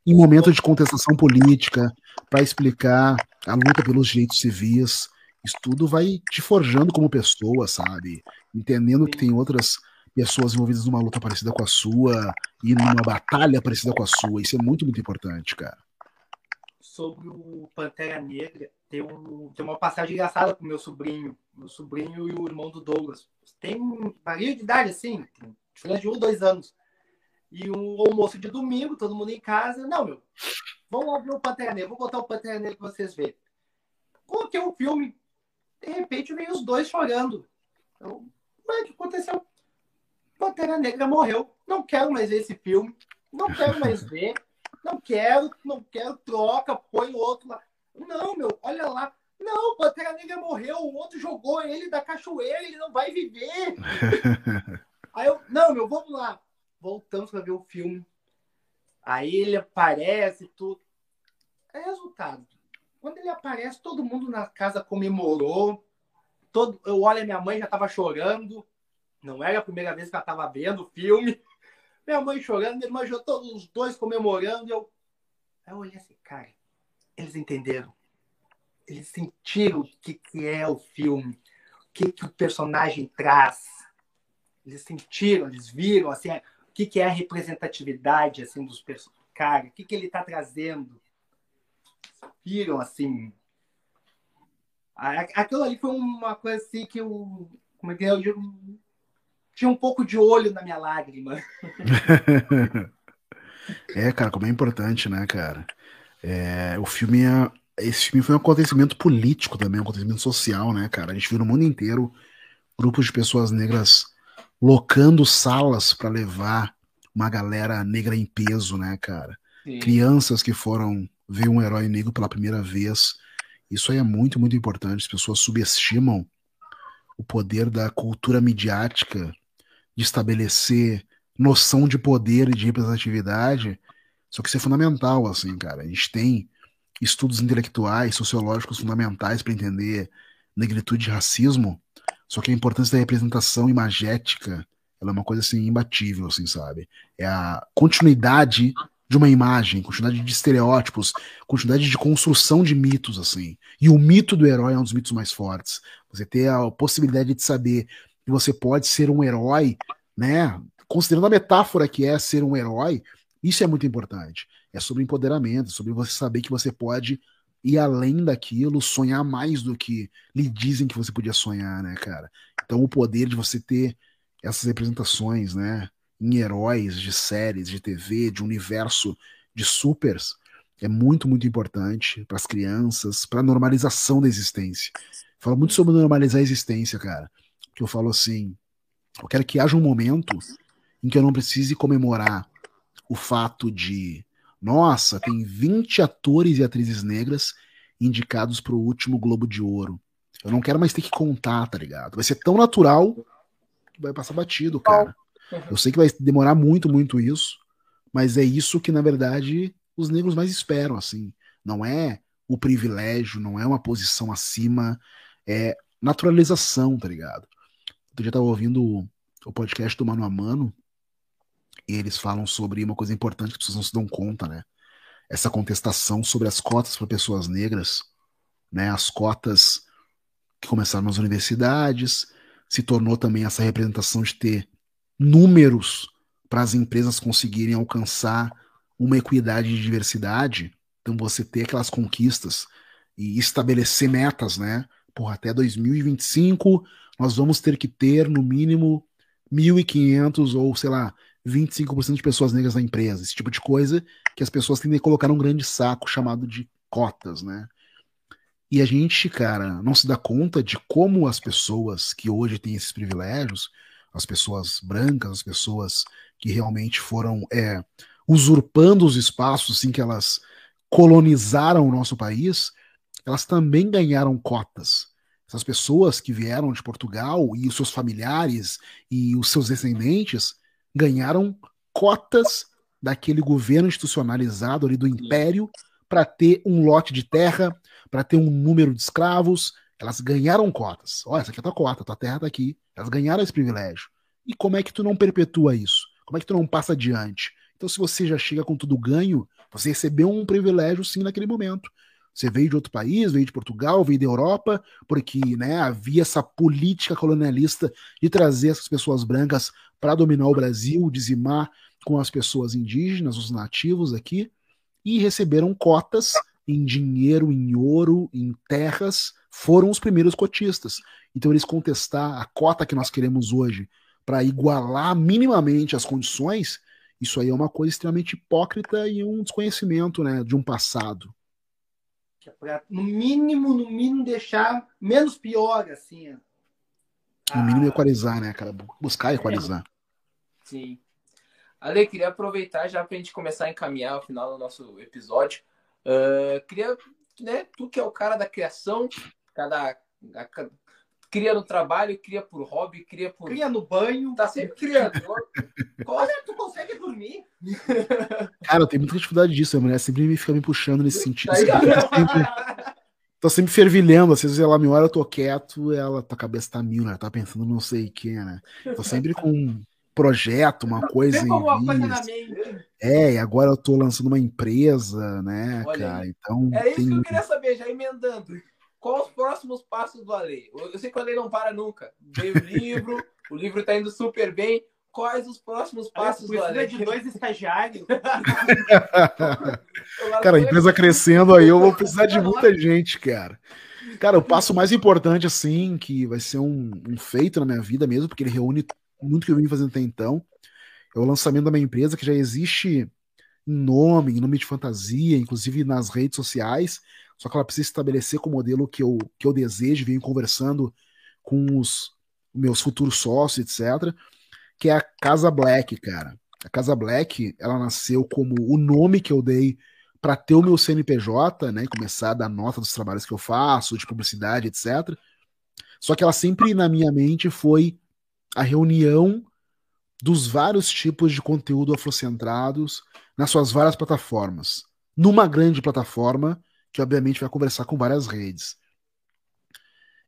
em momentos de contestação política, para explicar a luta pelos direitos civis. Isso tudo vai te forjando como pessoa, sabe? Entendendo que tem outras pessoas envolvidas numa luta parecida com a sua e numa batalha parecida com a sua. Isso é muito, muito importante, cara. Sobre o Pantera Negra, tem, um, tem uma passagem engraçada com meu sobrinho. Meu sobrinho e o irmão do Douglas. Tem varia de idade, assim, diferença de um, dois anos e um almoço de domingo, todo mundo em casa. Não, meu, vamos ver o Pantera Negra, vou botar o Pantera Negra para vocês verem. Coloquei o um filme, de repente veio os dois chorando. Então, o que aconteceu? Pantera Negra morreu. Não quero mais ver esse filme. Não quero mais ver. Não quero, não quero, troca, põe outro lá. Não, meu, olha lá. Não, Pantera Negra morreu, o outro jogou ele da cachoeira, ele não vai viver. Aí eu, não, meu, vamos lá voltamos para ver o filme. Aí ele aparece tudo. É resultado. Quando ele aparece, todo mundo na casa comemorou. Todo, eu olho a minha mãe já estava chorando. Não era a primeira vez que ela estava vendo o filme. Minha mãe chorando, minha irmã já todos os dois comemorando. Eu, eu olhei assim, cara, eles entenderam. Eles sentiram o que, que é o filme, o que, que o personagem traz. Eles sentiram, eles viram, assim, que, que é a representatividade assim dos personagens, cara, o que, que ele está trazendo. Viram assim. Aquilo ali foi uma coisa assim que eu, como é que é, eu, eu tinha um pouco de olho na minha lágrima. é, cara, como é importante, né, cara? É, o filme é, esse filme foi um acontecimento político também, um acontecimento social, né, cara? A gente viu no mundo inteiro grupos de pessoas negras locando salas para levar uma galera negra em peso, né, cara? Sim. Crianças que foram ver um herói negro pela primeira vez Isso aí é muito, muito importante. As pessoas subestimam o poder da cultura midiática de estabelecer noção de poder e de representatividade. Só que isso é fundamental, assim, cara. A gente tem estudos intelectuais, sociológicos fundamentais para entender negritude e racismo. Só que a importância da representação imagética, ela é uma coisa assim imbatível, assim, sabe? É a continuidade de uma imagem, quantidade de estereótipos, quantidade de construção de mitos, assim. E o mito do herói é um dos mitos mais fortes. Você ter a possibilidade de saber que você pode ser um herói, né? Considerando a metáfora que é ser um herói, isso é muito importante. É sobre empoderamento, sobre você saber que você pode ir além daquilo, sonhar mais do que lhe dizem que você podia sonhar, né, cara? Então o poder de você ter essas representações, né? em heróis de séries, de TV, de universo de supers, é muito, muito importante para as crianças, para a normalização da existência. Falo muito sobre normalizar a existência, cara. Que eu falo assim, eu quero que haja um momento em que eu não precise comemorar o fato de, nossa, tem 20 atores e atrizes negras indicados para o último Globo de Ouro. Eu não quero mais ter que contar, tá ligado? Vai ser tão natural que vai passar batido, cara. Eu sei que vai demorar muito, muito isso, mas é isso que, na verdade, os negros mais esperam, assim. Não é o privilégio, não é uma posição acima, é naturalização, tá ligado? Eu já tava ouvindo o podcast do Mano a Mano, e eles falam sobre uma coisa importante que as pessoas não se dão conta, né? Essa contestação sobre as cotas para pessoas negras, né? As cotas que começaram nas universidades, se tornou também essa representação de ter números para as empresas conseguirem alcançar uma equidade de diversidade, então você ter aquelas conquistas e estabelecer metas, né? Por até 2025 nós vamos ter que ter no mínimo 1.500 ou sei lá 25% de pessoas negras na empresa, esse tipo de coisa que as pessoas tendem a colocar num grande saco chamado de cotas, né? E a gente, cara, não se dá conta de como as pessoas que hoje têm esses privilégios as pessoas brancas, as pessoas que realmente foram é, usurpando os espaços assim que elas colonizaram o nosso país, elas também ganharam cotas. Essas pessoas que vieram de Portugal e os seus familiares e os seus descendentes ganharam cotas daquele governo institucionalizado ali do império para ter um lote de terra, para ter um número de escravos. Elas ganharam cotas. Olha, essa aqui é a tua cota, tua terra está aqui. Elas ganharam esse privilégio. E como é que tu não perpetua isso? Como é que tu não passa adiante? Então, se você já chega com tudo ganho, você recebeu um privilégio sim naquele momento. Você veio de outro país, veio de Portugal, veio da Europa, porque né, havia essa política colonialista de trazer essas pessoas brancas para dominar o Brasil, dizimar com as pessoas indígenas, os nativos aqui, e receberam cotas em dinheiro, em ouro, em terras, foram os primeiros cotistas. Então eles contestar a cota que nós queremos hoje para igualar minimamente as condições, isso aí é uma coisa extremamente hipócrita e um desconhecimento né, de um passado. É pra, no mínimo, no mínimo, deixar menos pior, assim. No mínimo, equalizar, né, cara? Buscar equalizar. Sim. Ale, queria aproveitar já para a gente começar a encaminhar o final do nosso episódio. Uh, queria, né, tu que é o cara da criação, cada, cria no trabalho, cria por hobby, cria por. Cria no banho. Tá sempre criando. Olha, tu consegue dormir? Cara, eu tenho muita dificuldade disso. A mulher sempre me fica me puxando nesse sentido. Assim, sempre, tô sempre fervilhando. Às vezes ela me olha, eu tô quieto, ela, tua cabeça tá mil, né? Tá pensando não sei o que, né? Tô sempre com um projeto, uma coisa em É, e agora eu tô lançando uma empresa, né, Olha cara? Aí. Então. É isso tem... que eu queria saber, já emendando. Qual os próximos passos do Ale? Eu sei que o Ale não para nunca. Veio o livro, o livro está indo super bem. Quais os próximos passos do Ale? de dois estagiários. cara, a empresa crescendo aí, eu vou precisar de muita gente, cara. Cara, o passo mais importante, assim, que vai ser um, um feito na minha vida mesmo, porque ele reúne muito que eu vim fazendo até então, é o lançamento da minha empresa, que já existe em nome, em nome de fantasia, inclusive nas redes sociais, só que ela precisa estabelecer com o modelo que eu, que eu desejo, venho conversando com os meus futuros sócios, etc., que é a Casa Black, cara. A Casa Black, ela nasceu como o nome que eu dei para ter o meu CNPJ, né, começar a dar nota dos trabalhos que eu faço, de publicidade, etc. Só que ela sempre na minha mente foi a reunião dos vários tipos de conteúdo afrocentrados nas suas várias plataformas, numa grande plataforma que obviamente vai conversar com várias redes.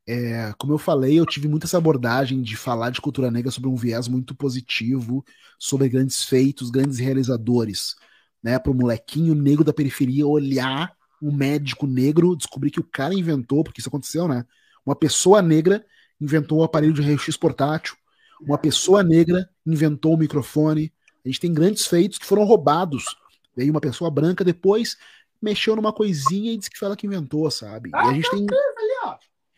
É, como eu falei, eu tive muito essa abordagem de falar de cultura negra sobre um viés muito positivo, sobre grandes feitos, grandes realizadores, né? Para o molequinho negro da periferia olhar um médico negro, descobrir que o cara inventou, porque isso aconteceu, né? Uma pessoa negra inventou o um aparelho de raio-x portátil, uma pessoa negra inventou o um microfone. A gente tem grandes feitos que foram roubados. Veio uma pessoa branca depois, mexeu numa coisinha e disse que foi ela que inventou, sabe? E a gente tem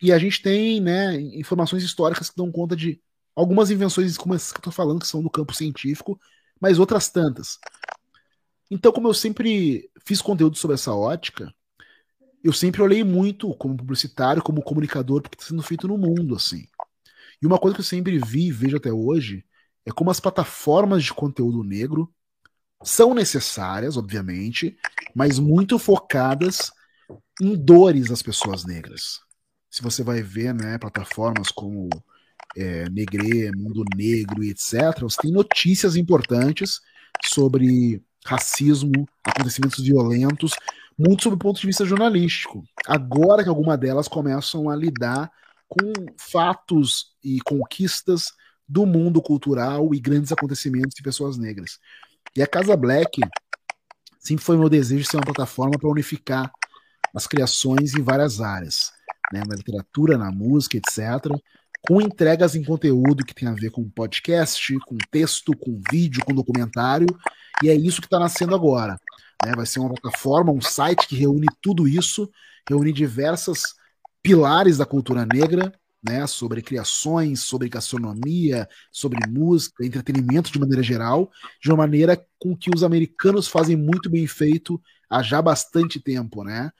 e a gente tem, né, informações históricas que dão conta de algumas invenções como essas que eu tô falando que são do campo científico, mas outras tantas. Então, como eu sempre fiz conteúdo sobre essa ótica, eu sempre olhei muito como publicitário, como comunicador, porque está sendo feito no mundo, assim. E uma coisa que eu sempre vi e vejo até hoje é como as plataformas de conteúdo negro são necessárias, obviamente, mas muito focadas em dores das pessoas negras. Se você vai ver, né, plataformas como é, Negre, Mundo Negro e etc., você tem notícias importantes sobre racismo, acontecimentos violentos, muito sob o ponto de vista jornalístico. Agora que algumas delas começam a lidar com fatos e conquistas do mundo cultural e grandes acontecimentos de pessoas negras. E a Casa Black sempre foi meu desejo de ser uma plataforma para unificar as criações em várias áreas, né, na literatura, na música, etc., com entregas em conteúdo que tem a ver com podcast, com texto, com vídeo, com documentário, e é isso que está nascendo agora. Né? Vai ser uma plataforma, um site que reúne tudo isso, reúne diversas pilares da cultura negra, né, sobre criações, sobre gastronomia, sobre música, entretenimento de maneira geral, de uma maneira com que os americanos fazem muito bem feito há já bastante tempo, né?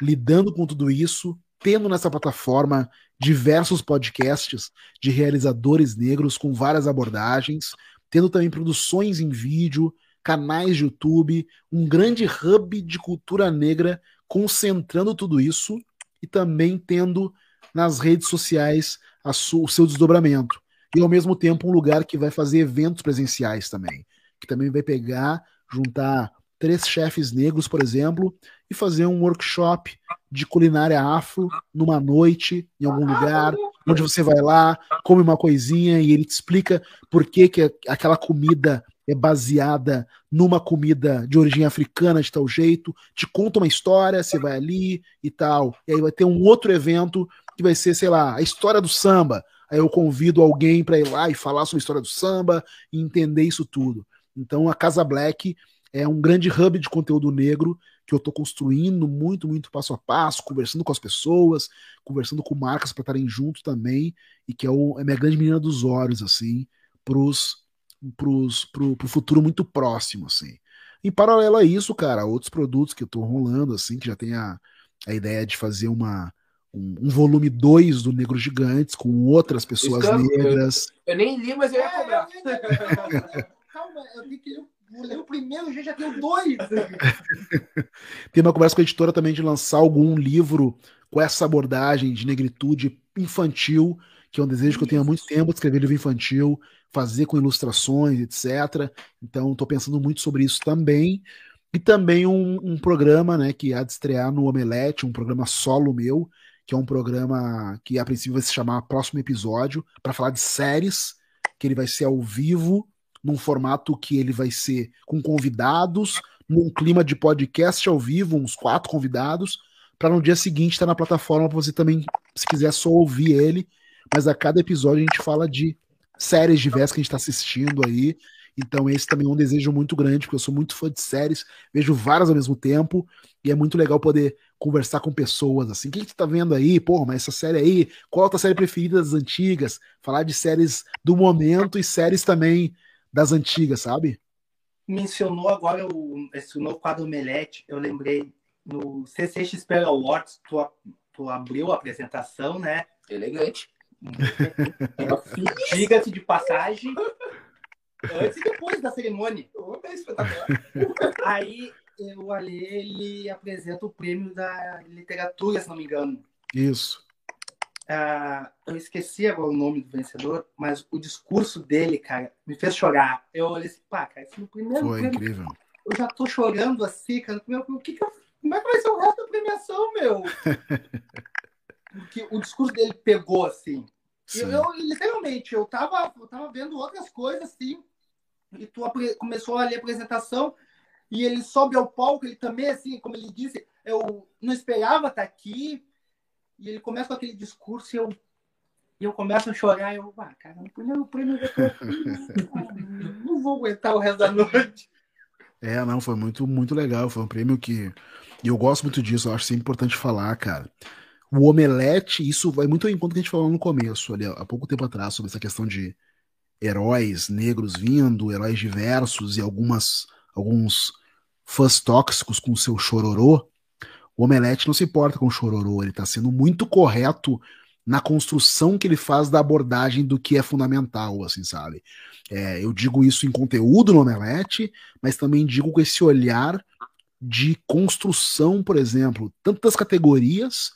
Lidando com tudo isso, tendo nessa plataforma diversos podcasts de realizadores negros com várias abordagens, tendo também produções em vídeo, canais de YouTube, um grande hub de cultura negra concentrando tudo isso e também tendo nas redes sociais o seu desdobramento. E ao mesmo tempo um lugar que vai fazer eventos presenciais também, que também vai pegar, juntar três chefes negros, por exemplo, e fazer um workshop de culinária afro numa noite, em algum lugar, onde você vai lá, come uma coisinha e ele te explica por que, que aquela comida é baseada numa comida de origem africana de tal jeito, te conta uma história, você vai ali e tal. E aí vai ter um outro evento que vai ser, sei lá, a história do samba. Aí eu convido alguém para ir lá e falar sobre a história do samba e entender isso tudo. Então a Casa Black é um grande hub de conteúdo negro que eu estou construindo muito, muito passo a passo, conversando com as pessoas, conversando com marcas para estarem junto também, e que é, o, é minha grande menina dos olhos, assim, pros, pros, pro, pro futuro muito próximo, assim. Em paralelo a isso, cara, outros produtos que eu estou rolando, assim, que já tem a, a ideia de fazer uma, um, um volume 2 do Negro Gigantes com outras pessoas negras. Eu, eu, nem li, mas eu ia cobrar. Calma, eu vi que o primeiro, já, já tenho dois. Tem uma conversa com a editora também de lançar algum livro com essa abordagem de negritude infantil, que é um desejo que eu tenho há muito tempo, de escrever livro infantil, fazer com ilustrações, etc. Então, estou pensando muito sobre isso também. E também um, um, programa né, que há de estrear no Omelete, um programa solo meu, que é um programa que a princípio vai se chamar Próximo Episódio, para falar de séries, que ele vai ser ao vivo num formato que ele vai ser com convidados, num clima de podcast ao vivo, uns quatro convidados, para no dia seguinte estar tá na plataforma para você também, se quiser, só ouvir ele. Mas a cada episódio a gente fala de séries diversas que a gente está assistindo aí. Então, esse também é um desejo muito grande, porque eu sou muito fã de séries, vejo várias ao mesmo tempo, e é muito legal poder conversar com pessoas assim. O que, que tu tá vendo aí? Porra, mas essa série aí, qual a tua série preferida das antigas? Falar de séries do momento e séries também das antigas, sabe? Mencionou agora o, esse novo quadro Melete, eu lembrei no CCXP Awards, tu, tu abriu a apresentação, né? Elegante. Diga-se de passagem, antes e depois da cerimônia. Aí o Alê, ele apresenta o prêmio da literatura, se não me engano. Isso. Ah, eu esqueci agora o nome do vencedor, mas o discurso dele, cara, me fez chorar. Eu olhei assim, pá, cara, esse é o primeiro Foi prêmio. incrível. Eu já tô chorando assim, cara. Meu, o que que eu- como é que vai ser o resto da premiação, meu? Porque o discurso dele pegou, assim. Sim. Eu, eu, literalmente, eu tava, eu tava vendo outras coisas, assim, e tu começou a ler a apresentação, e ele sobe ao palco, ele também, assim, como ele disse, eu não esperava estar aqui, e ele começa com aquele discurso, e eu, e eu começo a chorar, e eu, ah, cara, o primeiro prêmio eu tô aqui, não vou aguentar o resto da noite. É, não, foi muito, muito legal. Foi um prêmio que. E eu gosto muito disso, eu acho sempre importante falar, cara. O Omelete, isso vai muito ao encontro que a gente falou no começo, ali, há pouco tempo atrás, sobre essa questão de heróis negros vindo, heróis diversos e algumas alguns fãs tóxicos com seu chororô. O Omelete não se importa com o chororô, ele tá sendo muito correto na construção que ele faz da abordagem do que é fundamental, assim, sabe? É, eu digo isso em conteúdo no Omelete, mas também digo com esse olhar de construção, por exemplo, tanto das categorias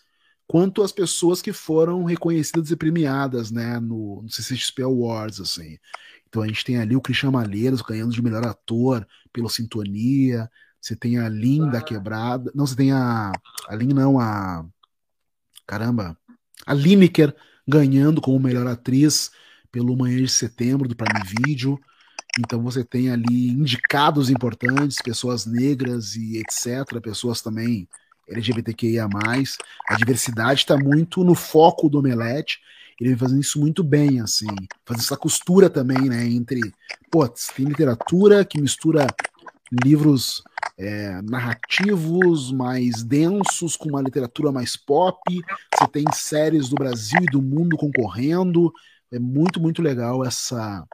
quanto as pessoas que foram reconhecidas e premiadas, né, no, no CCXP Awards, assim. Então a gente tem ali o Christian Malheiros ganhando de melhor ator pelo Sintonia, você tem a Lin da Quebrada, não, você tem a, a Lin não, a, caramba, a Lineker ganhando como melhor atriz pelo Manhã de Setembro do Prime Video, então você tem ali indicados importantes, pessoas negras e etc, pessoas também LGBTQIA+. A diversidade está muito no foco do Omelete. Ele vem fazendo isso muito bem, assim. Fazendo essa costura também, né? Entre. Pô, tem literatura que mistura livros é, narrativos mais densos com uma literatura mais pop. Você tem séries do Brasil e do mundo concorrendo. É muito, muito legal essa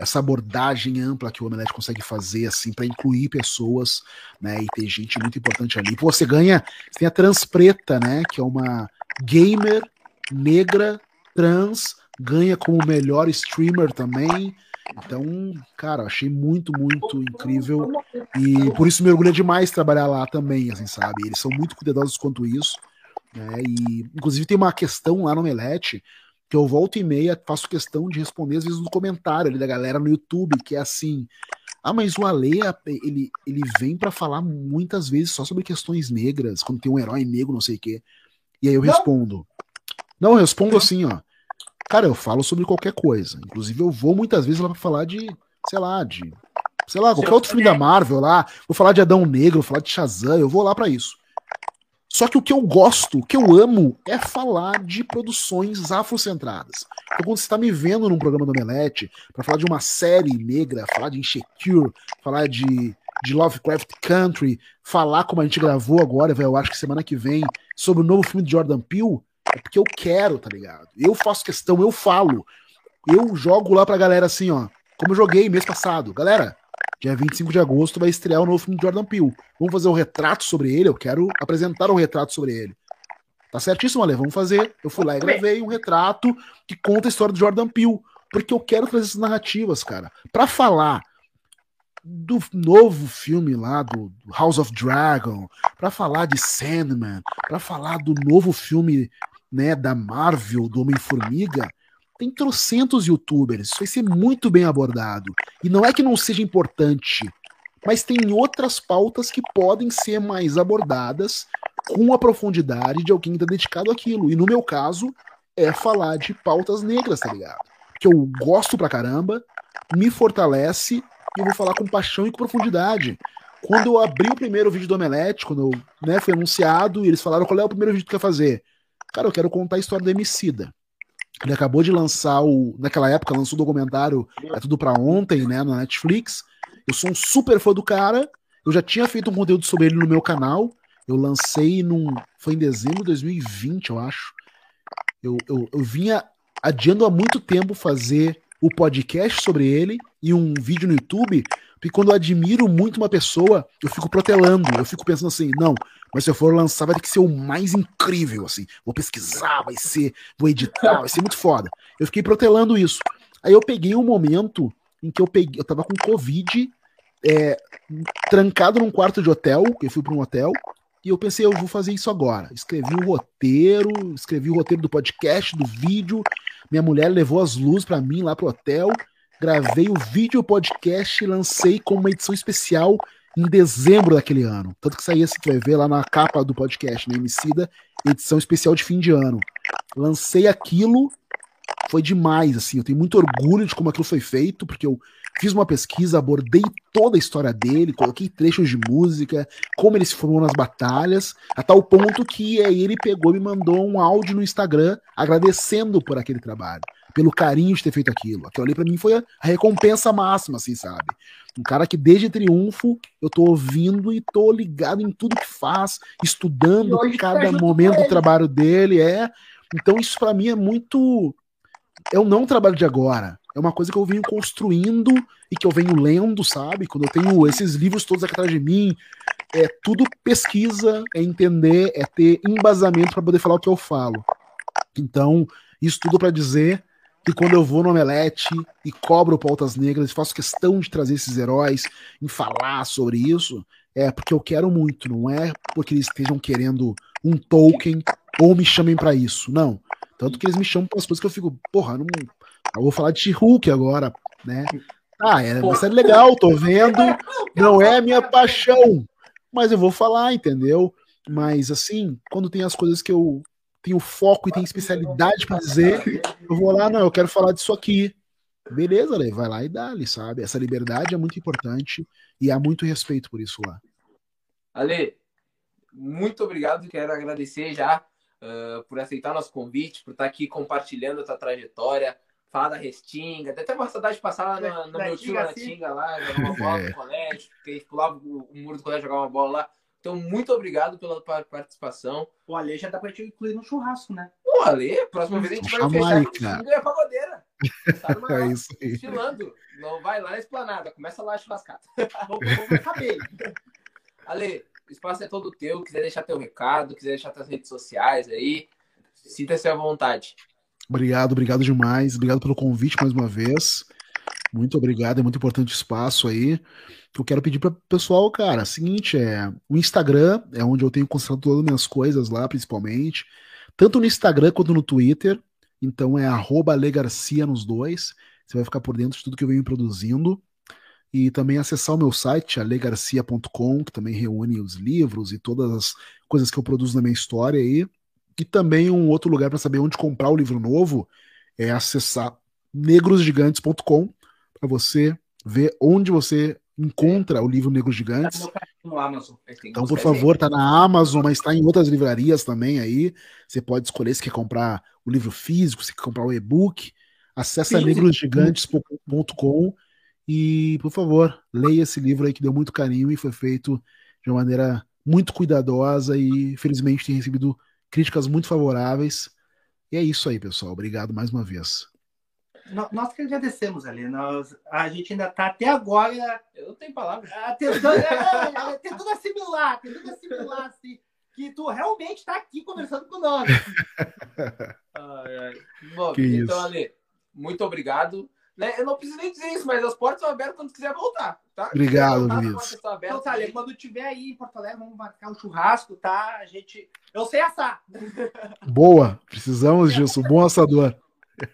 essa abordagem ampla que o Omelete consegue fazer, assim, para incluir pessoas, né? E ter gente muito importante ali. Pô, você ganha, você tem a Trans Preta, né? Que é uma gamer negra, trans, ganha como melhor streamer também. Então, cara, achei muito, muito incrível. E por isso me orgulha demais trabalhar lá também, assim, sabe? Eles são muito cuidadosos quanto isso. Né? E, inclusive, tem uma questão lá no Omelete que eu volto e meia faço questão de responder às vezes no comentário ali da galera no YouTube, que é assim, ah, mas o Ale, ele, ele vem para falar muitas vezes só sobre questões negras, quando tem um herói negro, não sei o quê. E aí eu Não. respondo. Não, eu respondo assim, ó. Cara, eu falo sobre qualquer coisa. Inclusive, eu vou muitas vezes lá pra falar de, sei lá, de. Sei lá, qualquer outro filme da Marvel lá. Vou falar de Adão Negro, vou falar de Shazam, eu vou lá pra isso. Só que o que eu gosto, o que eu amo, é falar de produções afrocentradas. Então, quando você está me vendo num programa do Omelete, para falar de uma série negra, falar de Insecure, falar de, de Lovecraft Country, falar como a gente gravou agora, eu acho que semana que vem, sobre o novo filme de Jordan Peele, é porque eu quero, tá ligado? Eu faço questão, eu falo. Eu jogo lá pra galera assim, ó, como eu joguei mês passado. Galera, dia 25 de agosto vai estrear o novo filme de Jordan Peele. Vamos fazer um retrato sobre ele, eu quero apresentar um retrato sobre ele. Tá certíssimo, Ale, vamos fazer. Eu fui lá e gravei um retrato que conta a história do Jordan Peele, porque eu quero trazer essas narrativas, cara. Pra falar do novo filme lá do House of Dragon, pra falar de Sandman, pra falar do novo filme, né, da Marvel, do Homem-Formiga, tem trocentos youtubers, isso vai ser muito bem abordado. E não é que não seja importante, mas tem outras pautas que podem ser mais abordadas com a profundidade de alguém que tá dedicado àquilo. E no meu caso, é falar de pautas negras, tá ligado? Que eu gosto pra caramba, me fortalece e eu vou falar com paixão e com profundidade. Quando eu abri o primeiro vídeo do Omelete, quando eu, né, foi anunciado, e eles falaram qual é o primeiro vídeo que quer fazer. Cara, eu quero contar a história do Emicida. Ele acabou de lançar o. Naquela época, lançou o documentário É Tudo Pra Ontem, né? Na Netflix. Eu sou um super fã do cara. Eu já tinha feito um conteúdo sobre ele no meu canal. Eu lancei num. Foi em dezembro de 2020, eu acho. Eu, eu, eu vinha adiando há muito tempo fazer o podcast sobre ele e um vídeo no YouTube. Porque quando eu admiro muito uma pessoa, eu fico protelando. Eu fico pensando assim, não, mas se eu for lançar, vai ter que ser o mais incrível, assim. Vou pesquisar, vai ser, vou editar, vai ser muito foda. Eu fiquei protelando isso. Aí eu peguei um momento em que eu peguei, eu tava com Covid é, trancado num quarto de hotel, que eu fui para um hotel, e eu pensei, eu vou fazer isso agora. Escrevi o roteiro, escrevi o roteiro do podcast, do vídeo. Minha mulher levou as luzes para mim lá pro hotel. Gravei o vídeo, podcast e lancei como uma edição especial em dezembro daquele ano. Tanto que saía, você vai ver lá na capa do podcast, né? Emicida, edição especial de fim de ano. Lancei aquilo, foi demais, assim. Eu tenho muito orgulho de como aquilo foi feito, porque eu fiz uma pesquisa, abordei toda a história dele, coloquei trechos de música, como ele se formou nas batalhas, a tal ponto que aí ele pegou e me mandou um áudio no Instagram agradecendo por aquele trabalho, pelo carinho de ter feito aquilo. Aquilo ali para mim foi a recompensa máxima, assim, sabe? Um cara que desde Triunfo eu tô ouvindo e tô ligado em tudo que faz, estudando cada momento do trabalho dele, é. Então isso para mim é muito é um não trabalho de agora é uma coisa que eu venho construindo e que eu venho lendo, sabe? Quando eu tenho esses livros todos aqui atrás de mim, é tudo pesquisa, é entender, é ter embasamento para poder falar o que eu falo. Então, isso tudo para dizer que quando eu vou no Omelete e cobro pautas negras, faço questão de trazer esses heróis, em falar sobre isso, é porque eu quero muito, não é porque eles estejam querendo um token ou me chamem para isso, não. Tanto que eles me chamam para as coisas que eu fico, porra, não, eu vou falar de She-Hulk agora, né? Ah, é uma série legal, tô vendo. Não é a minha paixão, mas eu vou falar, entendeu? Mas assim, quando tem as coisas que eu tenho foco e tenho especialidade para dizer, eu vou lá, não, eu quero falar disso aqui. Beleza, Lê, vai lá e dá-lhe, sabe? Essa liberdade é muito importante e há muito respeito por isso lá. Ale, muito obrigado, quero agradecer já uh, por aceitar nosso convite, por estar aqui compartilhando a tua trajetória, falar da Restinga. Até uma saudade de passar lá no, no meu tio na Tinga, lá, jogar uma bola no colégio, porque a gente pulava o, muro do colégio jogar uma bola lá. Então, muito obrigado pela participação. O Ale já dá pra te incluir no churrasco, né? O Ale, próxima vez a gente vai fechar com e a pagodeira. Tá é isso aí. Desfilando. Não vai lá na esplanada, começa lá a churrascada. Vamos saber. Ale, o espaço é todo teu. Quiser deixar teu recado, quiser deixar tuas redes sociais aí, sinta-se à vontade. Obrigado, obrigado demais. Obrigado pelo convite mais uma vez. Muito obrigado, é muito importante o espaço aí. Eu quero pedir para o pessoal, cara, é seguinte, é o Instagram é onde eu tenho concentrado todas as minhas coisas lá, principalmente, tanto no Instagram quanto no Twitter. Então é @legarcia nos dois. Você vai ficar por dentro de tudo que eu venho produzindo. E também acessar o meu site, alegarcia.com, que também reúne os livros e todas as coisas que eu produzo na minha história aí. E também um outro lugar para saber onde comprar o livro novo é acessar negrosgigantes.com para você ver onde você encontra o livro Negros Gigantes. Tá no Amazon. Então, por favor, tá na Amazon, mas está em outras livrarias também aí. Você pode escolher se quer comprar o livro físico, se quer comprar o e-book. Acesse negrosgigantes.com e, por favor, leia esse livro aí que deu muito carinho e foi feito de uma maneira muito cuidadosa e, felizmente, tem recebido críticas muito favoráveis. E é isso aí, pessoal. Obrigado mais uma vez. Nós que agradecemos ali. Nós, a gente ainda está até agora. Eu não tenho palavras. Ah, tentando, é, é, tentando assimilar, tentando assimilar assim, que tu realmente está aqui conversando com nós. ai, ai. Bom, que então, isso. Ale, muito obrigado. Né? Eu não preciso nem dizer isso, mas as portas são abertas quando quiser voltar, tá? Obrigado, Luiz. Então, tá, quando tiver aí em Porto Alegre, vamos marcar um churrasco, tá? A gente... Eu sei assar. Boa, precisamos disso. Bom assador.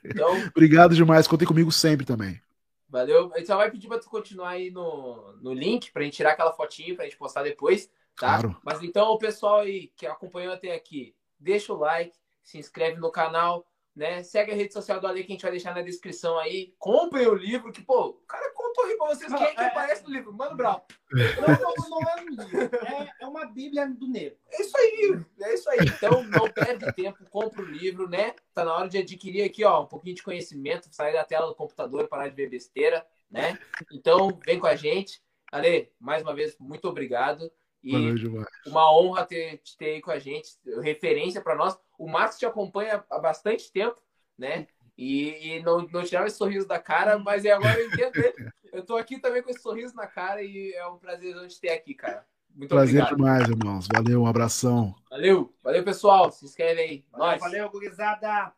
Então, Obrigado demais, contem comigo sempre também. Valeu. A gente só vai pedir para tu continuar aí no, no link, pra gente tirar aquela fotinha, pra gente postar depois, tá? Claro. Mas então, o pessoal aí que acompanhou até aqui, deixa o like, se inscreve no canal, né? Segue a rede social do Ale que a gente vai deixar na descrição aí. Comprem o livro, que, pô, o cara contou aí pra vocês quem é que é, aparece no livro. Mano Brau. Não, não, é um livro. É, é uma bíblia do negro. É isso aí, é isso aí. Então, não perde tempo, compra o livro, né? Tá na hora de adquirir aqui, ó, um pouquinho de conhecimento, sair da tela do computador, parar de ver besteira, né? Então, vem com a gente. Ale, mais uma vez, muito obrigado. E uma honra ter, ter aí com a gente, referência para nós. O Marcos te acompanha há bastante tempo, né? E, e não, não tirava esse sorriso da cara, mas é agora eu entendo ele. Eu tô aqui também com esse sorriso na cara e é um prazer a gente ter aqui, cara. Muito prazer obrigado. demais, irmãos. Valeu, um abração. Valeu, valeu, pessoal. Se inscreve aí. Valeu, valeu gurizada.